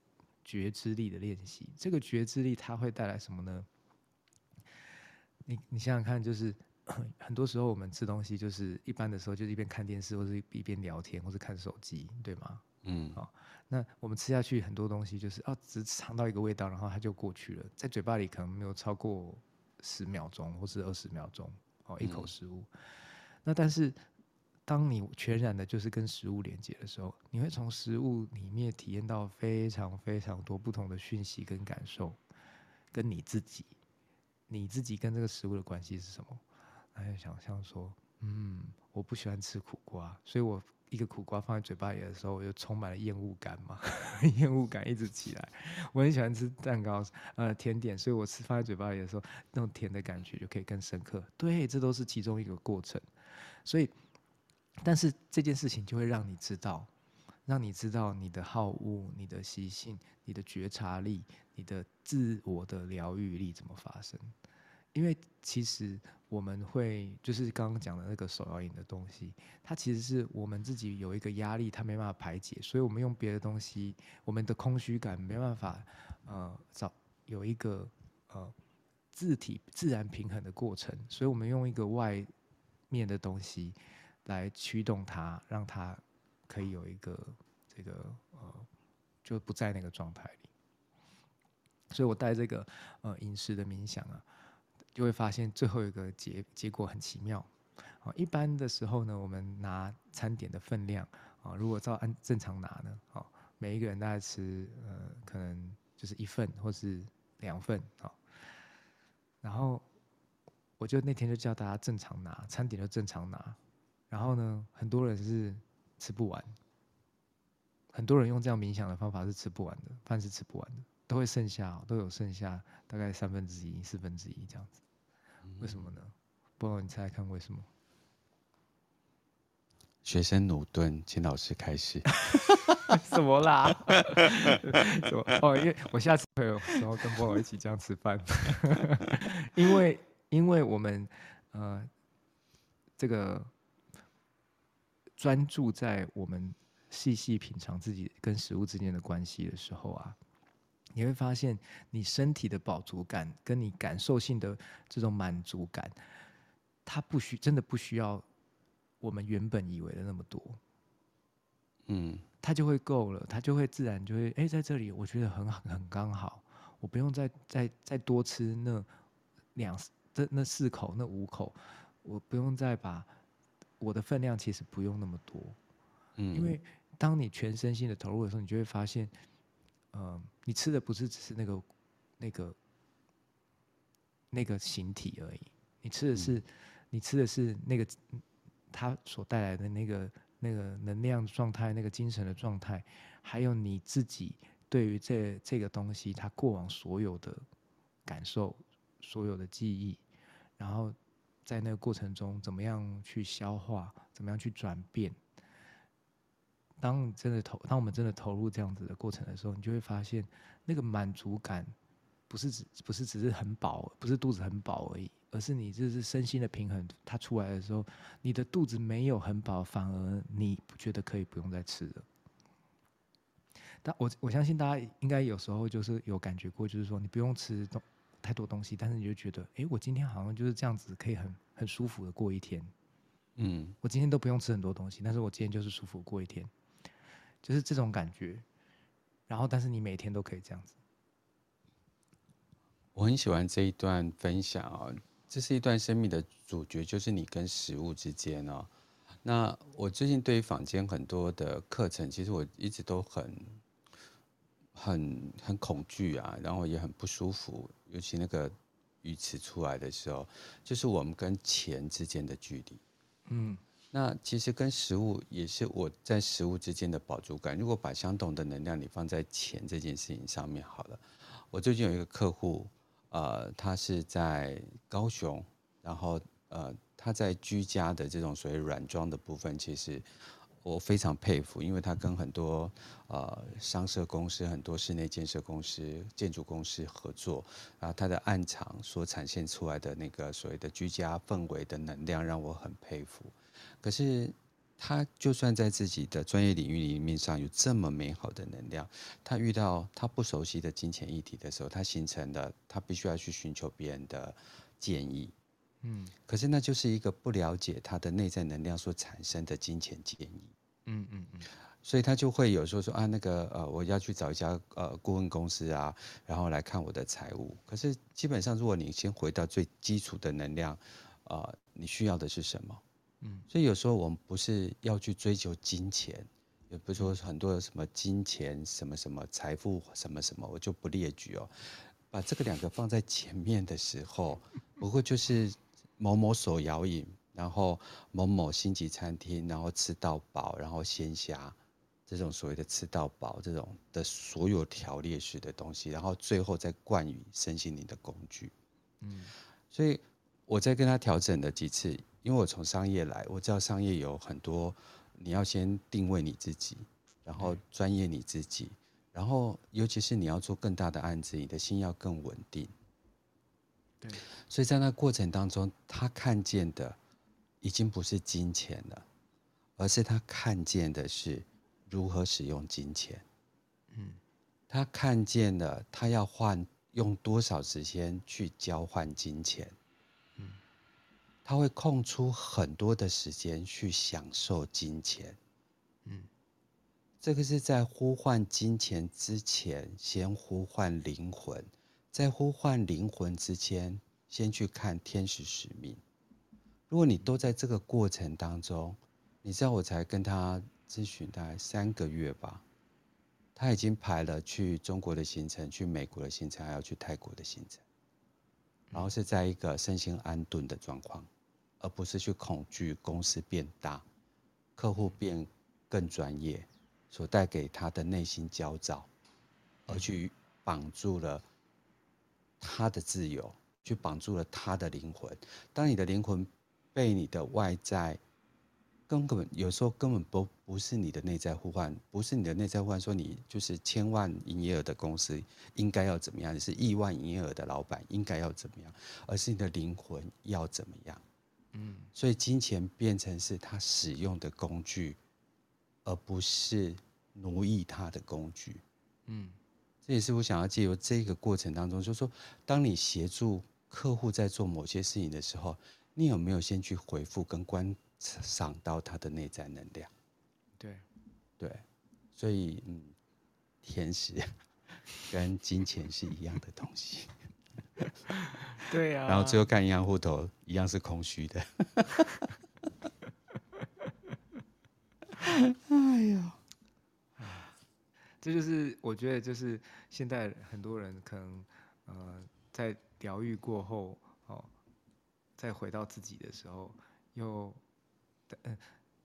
觉知力的练习。这个觉知力它会带来什么呢？你你想想看，就是 很多时候我们吃东西，就是一般的时候就是一边看电视，或者一边聊天，或者看手机，对吗？嗯，好。那我们吃下去很多东西，就是啊，只尝到一个味道，然后它就过去了，在嘴巴里可能没有超过十秒钟或是二十秒钟，哦，一口食物。嗯、那但是，当你全然的就是跟食物连接的时候，你会从食物里面体验到非常非常多不同的讯息跟感受，跟你自己，你自己跟这个食物的关系是什么？还有想象说，嗯，我不喜欢吃苦瓜，所以我。一个苦瓜放在嘴巴里的时候，我就充满了厌恶感嘛，厌恶感一直起来。我很喜欢吃蛋糕，呃，甜点，所以我吃放在嘴巴里的时候，那种甜的感觉就可以更深刻。对，这都是其中一个过程。所以，但是这件事情就会让你知道，让你知道你的好恶、你的习性、你的觉察力、你的自我的疗愈力怎么发生。因为其实我们会就是刚刚讲的那个手摇饮的东西，它其实是我们自己有一个压力，它没办法排解，所以我们用别的东西，我们的空虚感没办法呃找有一个呃自体自然平衡的过程，所以我们用一个外面的东西来驱动它，让它可以有一个这个呃就不在那个状态里。所以我带这个呃饮食的冥想啊。就会发现最后一个结结果很奇妙，啊，一般的时候呢，我们拿餐点的分量啊，如果照按正常拿呢，啊，每一个人大概吃呃，可能就是一份或是两份啊，然后我就那天就叫大家正常拿餐点就正常拿，然后呢，很多人是吃不完，很多人用这样冥想的方法是吃不完的，饭是吃不完的。都会剩下，都有剩下，大概三分之一、四分之一这样子。为什么呢？不知道你猜猜看为什么？学生努顿，请老师开始。什么啦？什么？哦，因为我下次会有时候跟波波一起这样吃饭。因为，因为我们呃，这个专注在我们细细品尝自己跟食物之间的关系的时候啊。你会发现，你身体的饱足感跟你感受性的这种满足感，它不需真的不需要我们原本以为的那么多，嗯，它就会够了，它就会自然就会哎，在这里我觉得很很刚好，我不用再再再多吃那两这那四口那五口，我不用再把我的分量其实不用那么多，嗯，因为当你全身心的投入的时候，你就会发现。嗯、呃，你吃的不是只是那个、那个、那个形体而已，你吃的是，嗯、你吃的是那个它所带来的那个、那个能量状态、那个精神的状态，还有你自己对于这这个东西它过往所有的感受、所有的记忆，然后在那个过程中怎么样去消化，怎么样去转变。当你真的投，当我们真的投入这样子的过程的时候，你就会发现，那个满足感不是只不是只是很饱，不是肚子很饱而已，而是你这是身心的平衡，它出来的时候，你的肚子没有很饱，反而你不觉得可以不用再吃了。但我我相信大家应该有时候就是有感觉过，就是说你不用吃东太多东西，但是你就觉得，哎，我今天好像就是这样子，可以很很舒服的过一天。嗯，我今天都不用吃很多东西，但是我今天就是舒服过一天，就是这种感觉。然后，但是你每天都可以这样子。我很喜欢这一段分享啊，这是一段生命的主角，就是你跟食物之间哦。那我最近对于坊间很多的课程，其实我一直都很、很、很恐惧啊，然后也很不舒服，尤其那个鱼池出来的时候，就是我们跟钱之间的距离。嗯，那其实跟食物也是我在食物之间的饱足感。如果把相同的能量你放在钱这件事情上面好了，我最近有一个客户。呃，他是在高雄，然后呃，他在居家的这种所谓软装的部分，其实我非常佩服，因为他跟很多呃商社公司、很多室内建设公司、建筑公司合作，然后他的暗场所展现出来的那个所谓的居家氛围的能量，让我很佩服。可是。他就算在自己的专业领域里面上有这么美好的能量，他遇到他不熟悉的金钱议题的时候，他形成的他必须要去寻求别人的建议，嗯，可是那就是一个不了解他的内在能量所产生的金钱建议，嗯嗯嗯，所以他就会有时候说啊，那个呃，我要去找一家呃顾问公司啊，然后来看我的财务。可是基本上，如果你先回到最基础的能量，呃，你需要的是什么？嗯，所以有时候我们不是要去追求金钱，也不是说很多的什么金钱、什么什么财富、什么什么，我就不列举哦。把这个两个放在前面的时候，不过就是某某手摇饮，然后某某星级餐厅，然后吃到饱，然后鲜虾这种所谓的吃到饱这种的所有条列式的东西，然后最后再冠以身心灵的工具。嗯，所以我在跟他调整了几次。因为我从商业来，我知道商业有很多，你要先定位你自己，然后专业你自己，然后尤其是你要做更大的案子，你的心要更稳定。对，所以在那过程当中，他看见的已经不是金钱了，而是他看见的是如何使用金钱。嗯，他看见了他要换用多少时间去交换金钱。嗯他会空出很多的时间去享受金钱，嗯，这个是在呼唤金钱之前，先呼唤灵魂，在呼唤灵魂之前，先去看天使使命。如果你都在这个过程当中，你知道我才跟他咨询大概三个月吧，他已经排了去中国的行程，去美国的行程，还要去泰国的行程，然后是在一个身心安顿的状况。而不是去恐惧公司变大，客户变更专业，所带给他的内心焦躁，而去绑住了他的自由，去绑住了他的灵魂。当你的灵魂被你的外在根本有时候根本不不是你的内在呼唤，不是你的内在呼唤，说你就是千万营业额的公司应该要怎么样，你是亿万营业额的老板应该要怎么样，而是你的灵魂要怎么样。嗯，所以金钱变成是他使用的工具，而不是奴役他的工具。嗯，这也是我想要借由这个过程当中，就是说，当你协助客户在做某些事情的时候，你有没有先去回复跟观赏到他的内在能量？对，对，所以嗯，天使 跟金钱是一样的东西。对呀、啊，然后最后看银行户头，一样是空虚的。哎呦，这就是我觉得，就是现在很多人可能呃，在疗愈过后哦，再回到自己的时候，又呃，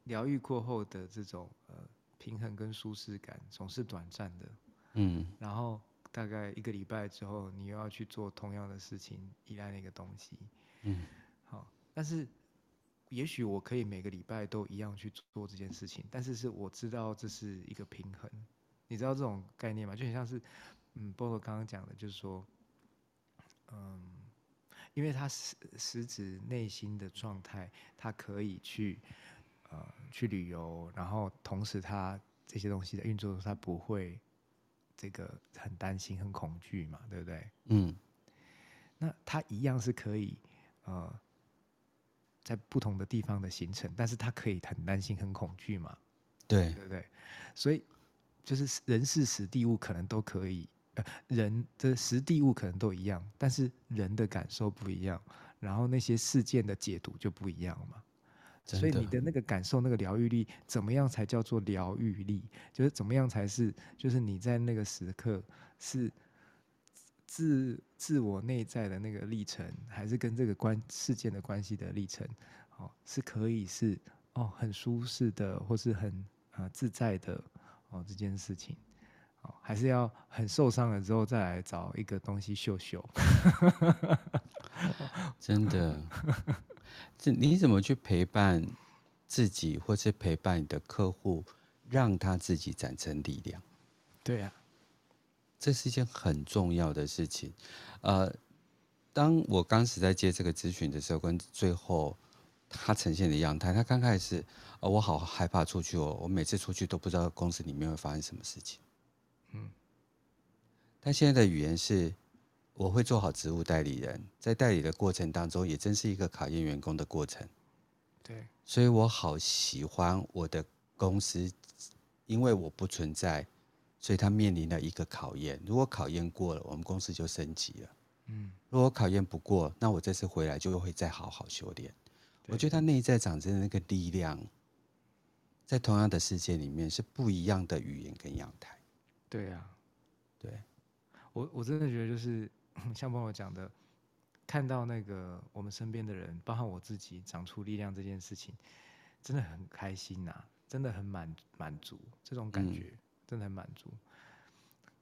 疗愈过后的这种呃平衡跟舒适感总是短暂的。嗯，然后。大概一个礼拜之后，你又要去做同样的事情，依赖那个东西。嗯，好，但是也许我可以每个礼拜都一样去做这件事情，但是是我知道这是一个平衡。你知道这种概念吗？就很像是，嗯，包括刚刚讲的，就是说，嗯，因为他实实质内心的状态，他可以去呃去旅游，然后同时他这些东西的运作，他不会这个很担心、很恐惧嘛，对不对？嗯，那他一样是可以呃在不同的地方的行程，但是他可以很担心、很恐惧嘛，对，对不对？所以就是人事时地物可能都可以。呃，人的实地物可能都一样，但是人的感受不一样，然后那些事件的解读就不一样嘛。所以你的那个感受，那个疗愈力，怎么样才叫做疗愈力？就是怎么样才是，就是你在那个时刻是自自我内在的那个历程，还是跟这个关事件的关系的历程？哦，是可以是哦很舒适的，或是很啊、呃、自在的哦这件事情。还是要很受伤了之后再来找一个东西秀秀，真的，这你怎么去陪伴自己，或是陪伴你的客户，让他自己产生力量？对呀、啊，这是一件很重要的事情。呃，当我刚时在接这个咨询的时候，跟最后他呈现的样态，他刚开始，呃，我好害怕出去哦，我每次出去都不知道公司里面会发生什么事情。嗯，但现在的语言是，我会做好职务代理人，在代理的过程当中，也真是一个考验员工的过程。对，所以我好喜欢我的公司，因为我不存在，所以他面临了一个考验。如果考验过了，我们公司就升级了。嗯，如果考验不过，那我这次回来就会再好好修炼。我觉得他内在长着的那个力量，在同样的世界里面是不一样的语言跟样态。对呀、啊，对，我我真的觉得就是 像朋友讲的，看到那个我们身边的人，包括我自己长出力量这件事情，真的很开心呐、啊，真的很满满足，这种感觉、嗯、真的很满足。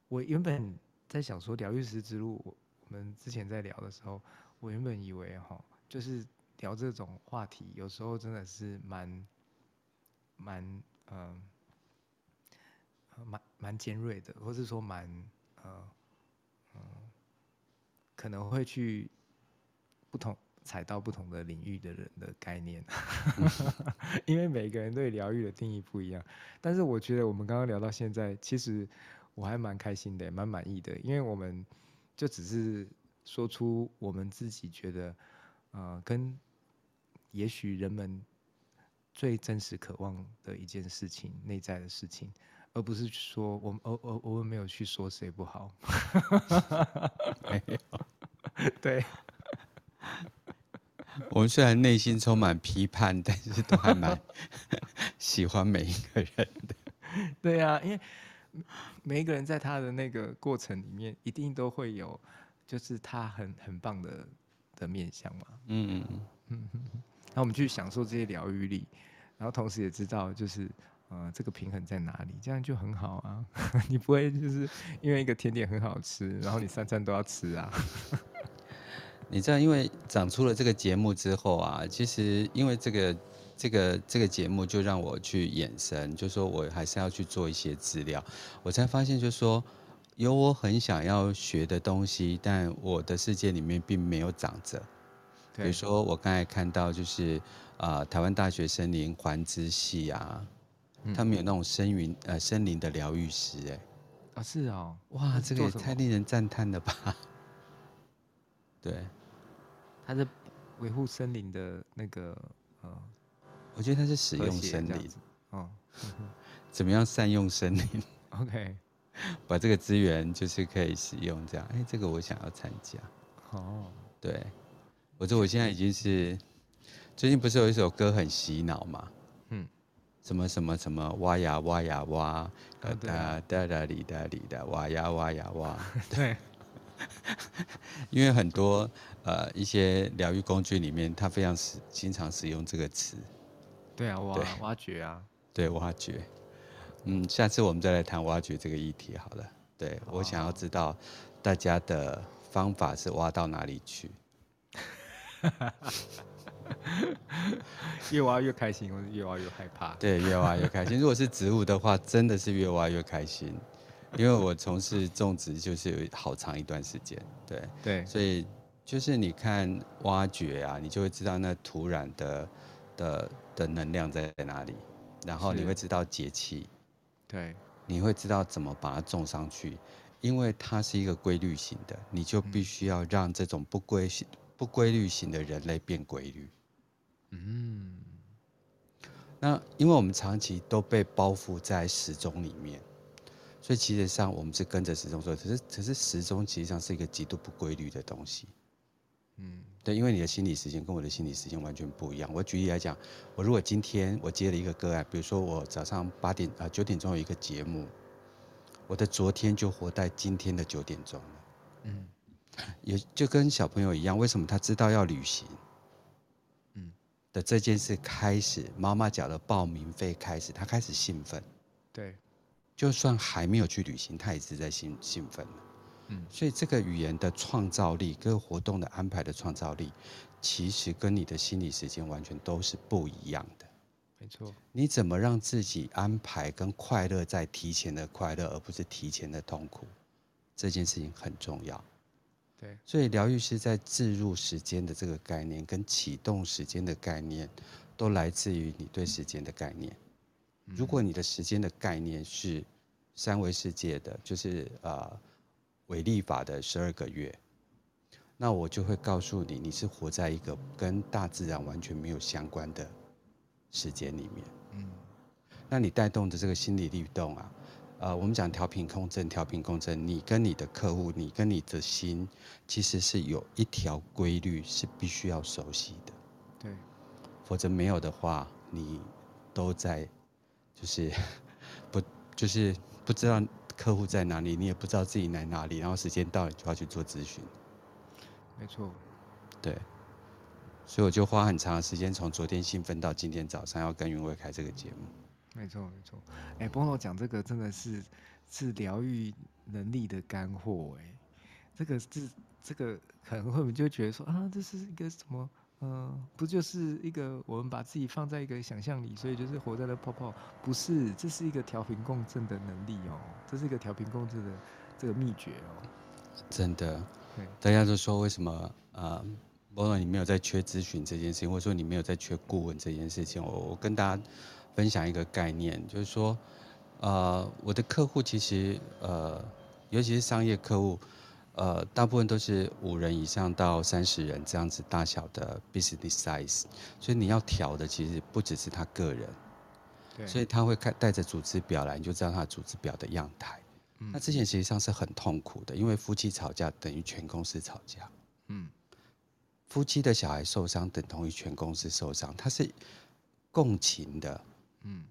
我原本在想说疗愈师之路，我们之前在聊的时候，我原本以为哈，就是聊这种话题，有时候真的是蛮蛮嗯。呃尖锐的，或是说蛮呃嗯，可能会去不同踩到不同的领域的人的概念，因为每个人对疗愈的定义不一样。但是我觉得我们刚刚聊到现在，其实我还蛮开心的，蛮满意的，因为我们就只是说出我们自己觉得呃，跟也许人们最真实渴望的一件事情，内在的事情。而不是说我们，我我我们没有去说谁不好，没有，对。我们虽然内心充满批判，但是都还蛮喜欢每一个人的。对呀、啊，因为每一个人在他的那个过程里面，一定都会有，就是他很很棒的的面相嘛。嗯嗯嗯嗯。那我们去享受这些疗愈力，然后同时也知道就是。呃，这个平衡在哪里？这样就很好啊！你不会就是因为一个甜点很好吃，然后你三餐都要吃啊？你知道，因为长出了这个节目之后啊，其实因为这个这个这个节目就让我去衍生，就说我还是要去做一些资料，我才发现，就说有我很想要学的东西，但我的世界里面并没有长着。比如说，我刚才看到就是啊、呃，台湾大学森林环资系啊。他们有那种森林呃森林的疗愈师哎，啊是哦，哇，这个也太令人赞叹了吧？对，他是维护森林的那个呃，我觉得他是使用森林，哦，怎么样善用森林？OK，把这个资源就是可以使用这样，哎，这个我想要参加。哦，对，我说我现在已经是最近不是有一首歌很洗脑吗？什么什么什么挖呀挖呀挖，哒哒哒哒哩哒哩哒，挖呀挖呀挖。对，因为很多呃一些疗愈工具里面，它非常使经常使用这个词。对啊，挖挖掘啊。对，挖掘。嗯，下次我们再来谈挖掘这个议题好了。对，我想要知道大家的方法是挖到哪里去。越挖越开心，越挖越害怕。对，越挖越开心。如果是植物的话，真的是越挖越开心。因为我从事种植就是有好长一段时间，对对，所以就是你看挖掘啊，你就会知道那土壤的的的能量在哪里，然后你会知道节气，对，你会知道怎么把它种上去，因为它是一个规律型的，你就必须要让这种不规型、不规律型的人类变规律。嗯，那因为我们长期都被包覆在时钟里面，所以其实上我们是跟着时钟走。可是，可是时钟其实上是一个极度不规律的东西。嗯，对，因为你的心理时间跟我的心理时间完全不一样。我举例来讲，我如果今天我接了一个个案，比如说我早上八点啊九点钟有一个节目，我的昨天就活在今天的九点钟了。嗯，也就跟小朋友一样，为什么他知道要旅行？嗯的这件事开始，妈妈缴了报名费开始，他开始兴奋。对，就算还没有去旅行，他也是在兴兴奋。嗯，所以这个语言的创造力，跟活动的安排的创造力，其实跟你的心理时间完全都是不一样的。没错，你怎么让自己安排跟快乐在提前的快乐，而不是提前的痛苦？这件事情很重要。对，所以疗愈师在置入时间的这个概念，跟启动时间的概念，都来自于你对时间的概念。如果你的时间的概念是三维世界的，就是呃韦历法的十二个月，那我就会告诉你，你是活在一个跟大自然完全没有相关的时间里面。嗯，那你带动的这个心理律动啊。呃，我们讲调频共振，调频共振，你跟你的客户，你跟你的心，其实是有一条规律，是必须要熟悉的。对，否则没有的话，你都在，就是 不，就是不知道客户在哪里，你也不知道自己在哪里，然后时间到了就要去做咨询。没错，对，所以我就花很长的时间，从昨天兴奋到今天早上要跟云伟开这个节目。没错，没错。哎，Bono 讲这个真的是是疗愈能力的干货哎，这个是这个可能会不会就觉得说啊，这是一个什么？嗯、呃，不就是一个我们把自己放在一个想象里，所以就是活在了泡泡？不是，这是一个调频共振的能力哦，这是一个调频共振的这个秘诀哦。真的，对，大家都说为什么啊，Bono 你没有在缺咨询这件事情，或者说你没有在缺顾问这件事情？我我跟大家。分享一个概念，就是说，呃，我的客户其实，呃，尤其是商业客户，呃，大部分都是五人以上到三十人这样子大小的 business size，所以你要调的其实不只是他个人，对，所以他会看带着组织表来，你就知道他组织表的样态。嗯，那之前实际上是很痛苦的，因为夫妻吵架等于全公司吵架，嗯，夫妻的小孩受伤等同于全公司受伤，他是共情的。嗯，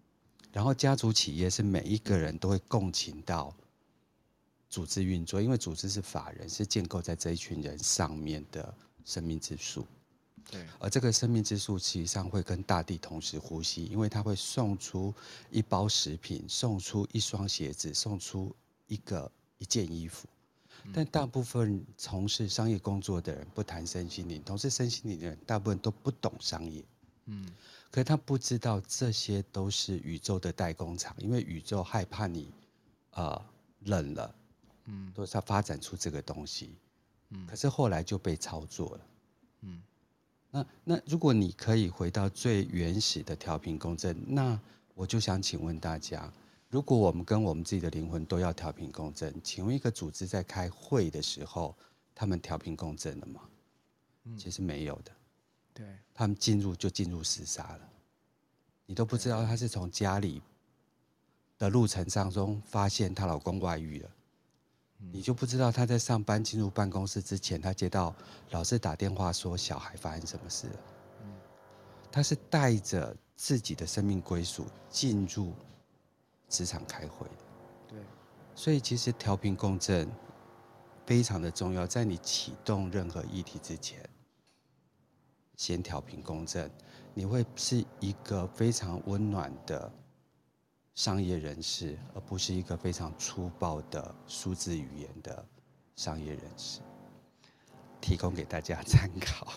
然后家族企业是每一个人都会共情到组织运作，因为组织是法人，是建构在这一群人上面的生命之树。对，而这个生命之树实际上会跟大地同时呼吸，因为它会送出一包食品，送出一双鞋子，送出一个一件衣服。但大部分从事商业工作的人不谈身心灵，从事身心灵的人大部分都不懂商业。嗯。可是他不知道这些都是宇宙的代工厂，因为宇宙害怕你，呃，冷了，嗯，都是要发展出这个东西，嗯，可是后来就被操作了，嗯，那那如果你可以回到最原始的调频共振，那我就想请问大家，如果我们跟我们自己的灵魂都要调频共振，请问一个组织在开会的时候，他们调频共振了吗？嗯，其实没有的。对，他们进入就进入厮杀了，你都不知道她是从家里的路程当中发现她老公外遇了，你就不知道她在上班进入办公室之前，她接到老师打电话说小孩发生什么事了，她是带着自己的生命归属进入职场开会的，对，所以其实调频共振非常的重要，在你启动任何议题之前。先调平公正，你会是一个非常温暖的商业人士，而不是一个非常粗暴的数字语言的商业人士。提供给大家参考。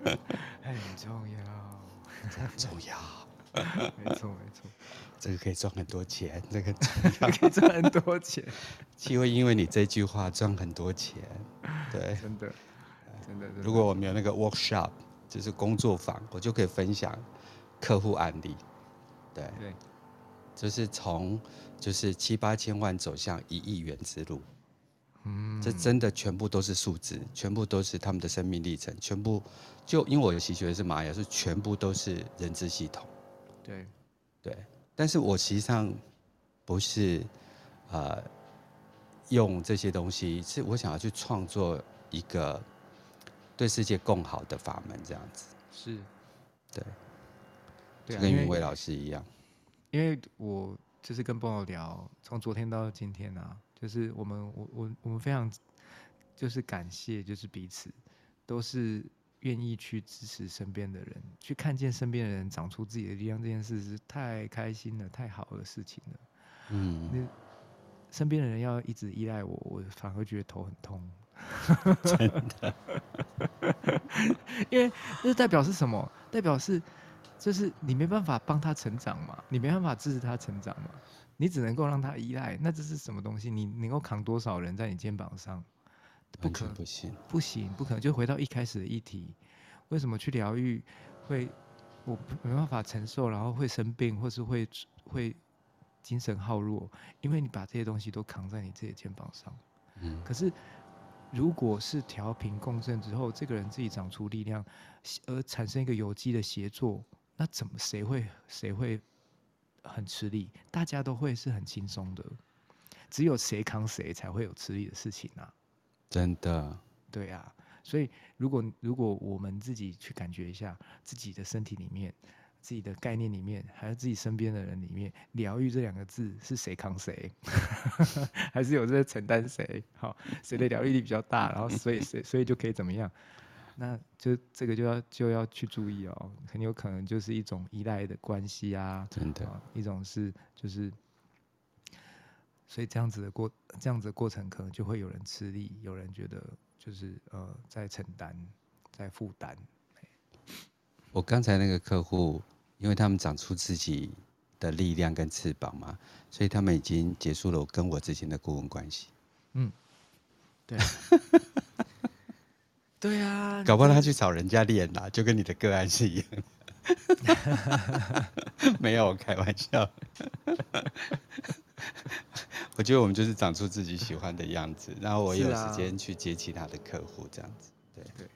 很重要，很重要。没错没错，这个可以赚很多钱，这个 可以赚很多钱，就会因为你这句话赚很多钱，对，真的真的。如果我们有那个 workshop，就是工作坊，我就可以分享客户案例，对对，就是从就是七八千万走向一亿元之路。嗯，这真的全部都是数字，全部都是他们的生命历程，全部就因为我有习学的是玛雅，是全部都是人资系统。对，对，但是我实际上不是呃用这些东西，是我想要去创作一个对世界更好的法门，这样子。是，对，对啊，就跟云伟老师一样，因为我就是跟朋友聊，从昨天到今天啊。就是我们，我我我们非常，就是感谢，就是彼此都是愿意去支持身边的人，去看见身边的人长出自己的力量，这件事是太开心了，太好的事情了。嗯，那身边的人要一直依赖我，我反而觉得头很痛。真的，因为这代表是什么？代表是，就是你没办法帮他成长嘛，你没办法支持他成长嘛。你只能够让他依赖，那这是什么东西？你能够扛多少人在你肩膀上？不可能，不行，不行，不可能。就回到一开始的议题，为什么去疗愈会我没办法承受，然后会生病，或是会会精神耗弱？因为你把这些东西都扛在你自己的肩膀上。嗯。可是，如果是调频共振之后，这个人自己长出力量，而产生一个有机的协作，那怎么谁会谁会？很吃力，大家都会是很轻松的，只有谁扛谁才会有吃力的事情啊！真的，对啊，所以如果如果我们自己去感觉一下自己的身体里面、自己的概念里面，还有自己身边的人里面，疗愈这两个字是谁扛谁，还是有在承担谁？好，谁的疗愈力比较大，然后所以谁所以就可以怎么样？那就这个就要就要去注意哦，很有可能就是一种依赖的关系啊，真的，啊、一种是就是，所以这样子的过这样子的过程，可能就会有人吃力，有人觉得就是呃在承担，在负担。我刚才那个客户，因为他们长出自己的力量跟翅膀嘛，所以他们已经结束了我跟我之间的顾问关系。嗯，对。对啊，搞不好他去找人家练啦，就跟你的个案是一样。没有，我开玩笑。我觉得我们就是长出自己喜欢的样子，然后我有时间去接其他的客户，这样子。对对，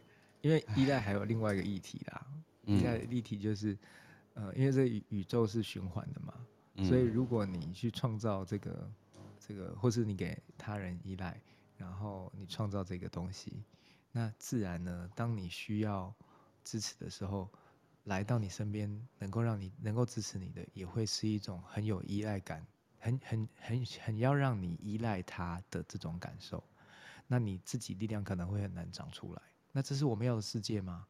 因为依赖还有另外一个议题啦，依赖的议题就是，呃，因为这宇宇宙是循环的嘛，所以如果你去创造这个这个，或是你给他人依赖，然后你创造这个东西。那自然呢，当你需要支持的时候，来到你身边，能够让你能够支持你的，也会是一种很有依赖感，很很很很要让你依赖他的这种感受。那你自己力量可能会很难长出来。那这是我们要的世界吗？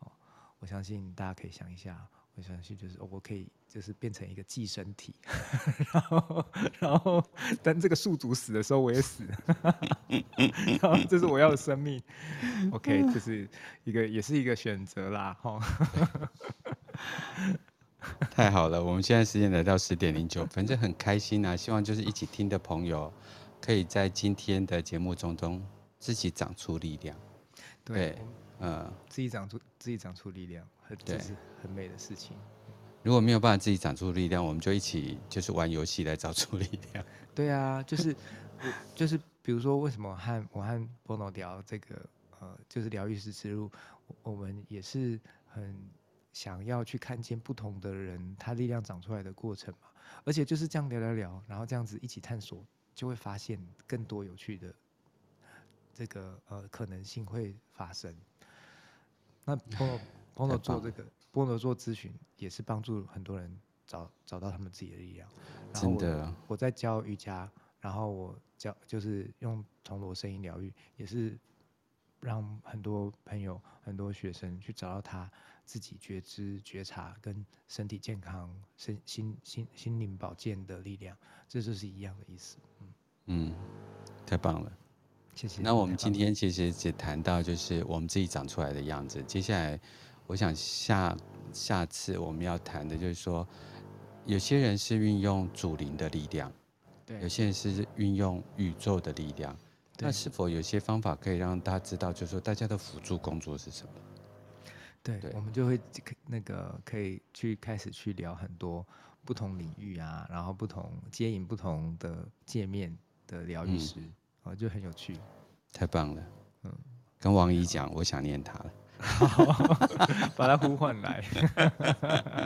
哦，我相信大家可以想一下。我相信就是我可以就是变成一个寄生体，然后然后等这个宿主死的时候我也死，然后这是我要的生命。OK，这是一个也是一个选择啦，哈。太好了，我们现在时间来到十点零九分，反正很开心啊。希望就是一起听的朋友，可以在今天的节目中中自己长出力量。对，嗯，自己长出自己长出力量。这是很美的事情。如果没有办法自己长出力量，我们就一起就是玩游戏来找出力量。对啊，就是就是比如说，为什么和我和 Bono 聊这个呃，就是疗愈师之路，我们也是很想要去看见不同的人他力量长出来的过程嘛。而且就是这样聊聊聊，然后这样子一起探索，就会发现更多有趣的这个呃可能性会发生。那 Bono 波诺做这个，波诺做咨询也是帮助很多人找找到他们自己的力量。真的，我在教瑜伽，然后我教就是用铜锣声音疗愈，也是让很多朋友、很多学生去找到他自己觉知、觉察跟身体健康、身心心心灵保健的力量，这就是一样的意思。嗯嗯，太棒了，谢谢。那我们今天其实只谈到就是我们自己长出来的样子，接下来。我想下下次我们要谈的，就是说，有些人是运用主灵的力量，对，有些人是运用宇宙的力量。那是否有些方法可以让大家知道，就是说大家的辅助工作是什么？对，对我们就会那个可以去开始去聊很多不同领域啊，然后不同接引不同的界面的疗愈师，啊、嗯，就很有趣。太棒了，嗯，跟王姨讲，我想念他了。好，把他呼唤来。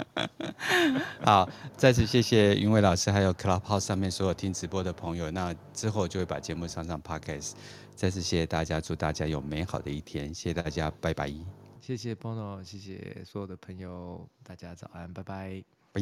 好，再次谢谢云伟老师，还有 Clubhouse 上面所有听直播的朋友。那之后就会把节目上上 Podcast。再次谢谢大家，祝大家有美好的一天。谢谢大家，拜拜。谢谢 Bono，谢谢所有的朋友，大家早安，拜拜，拜。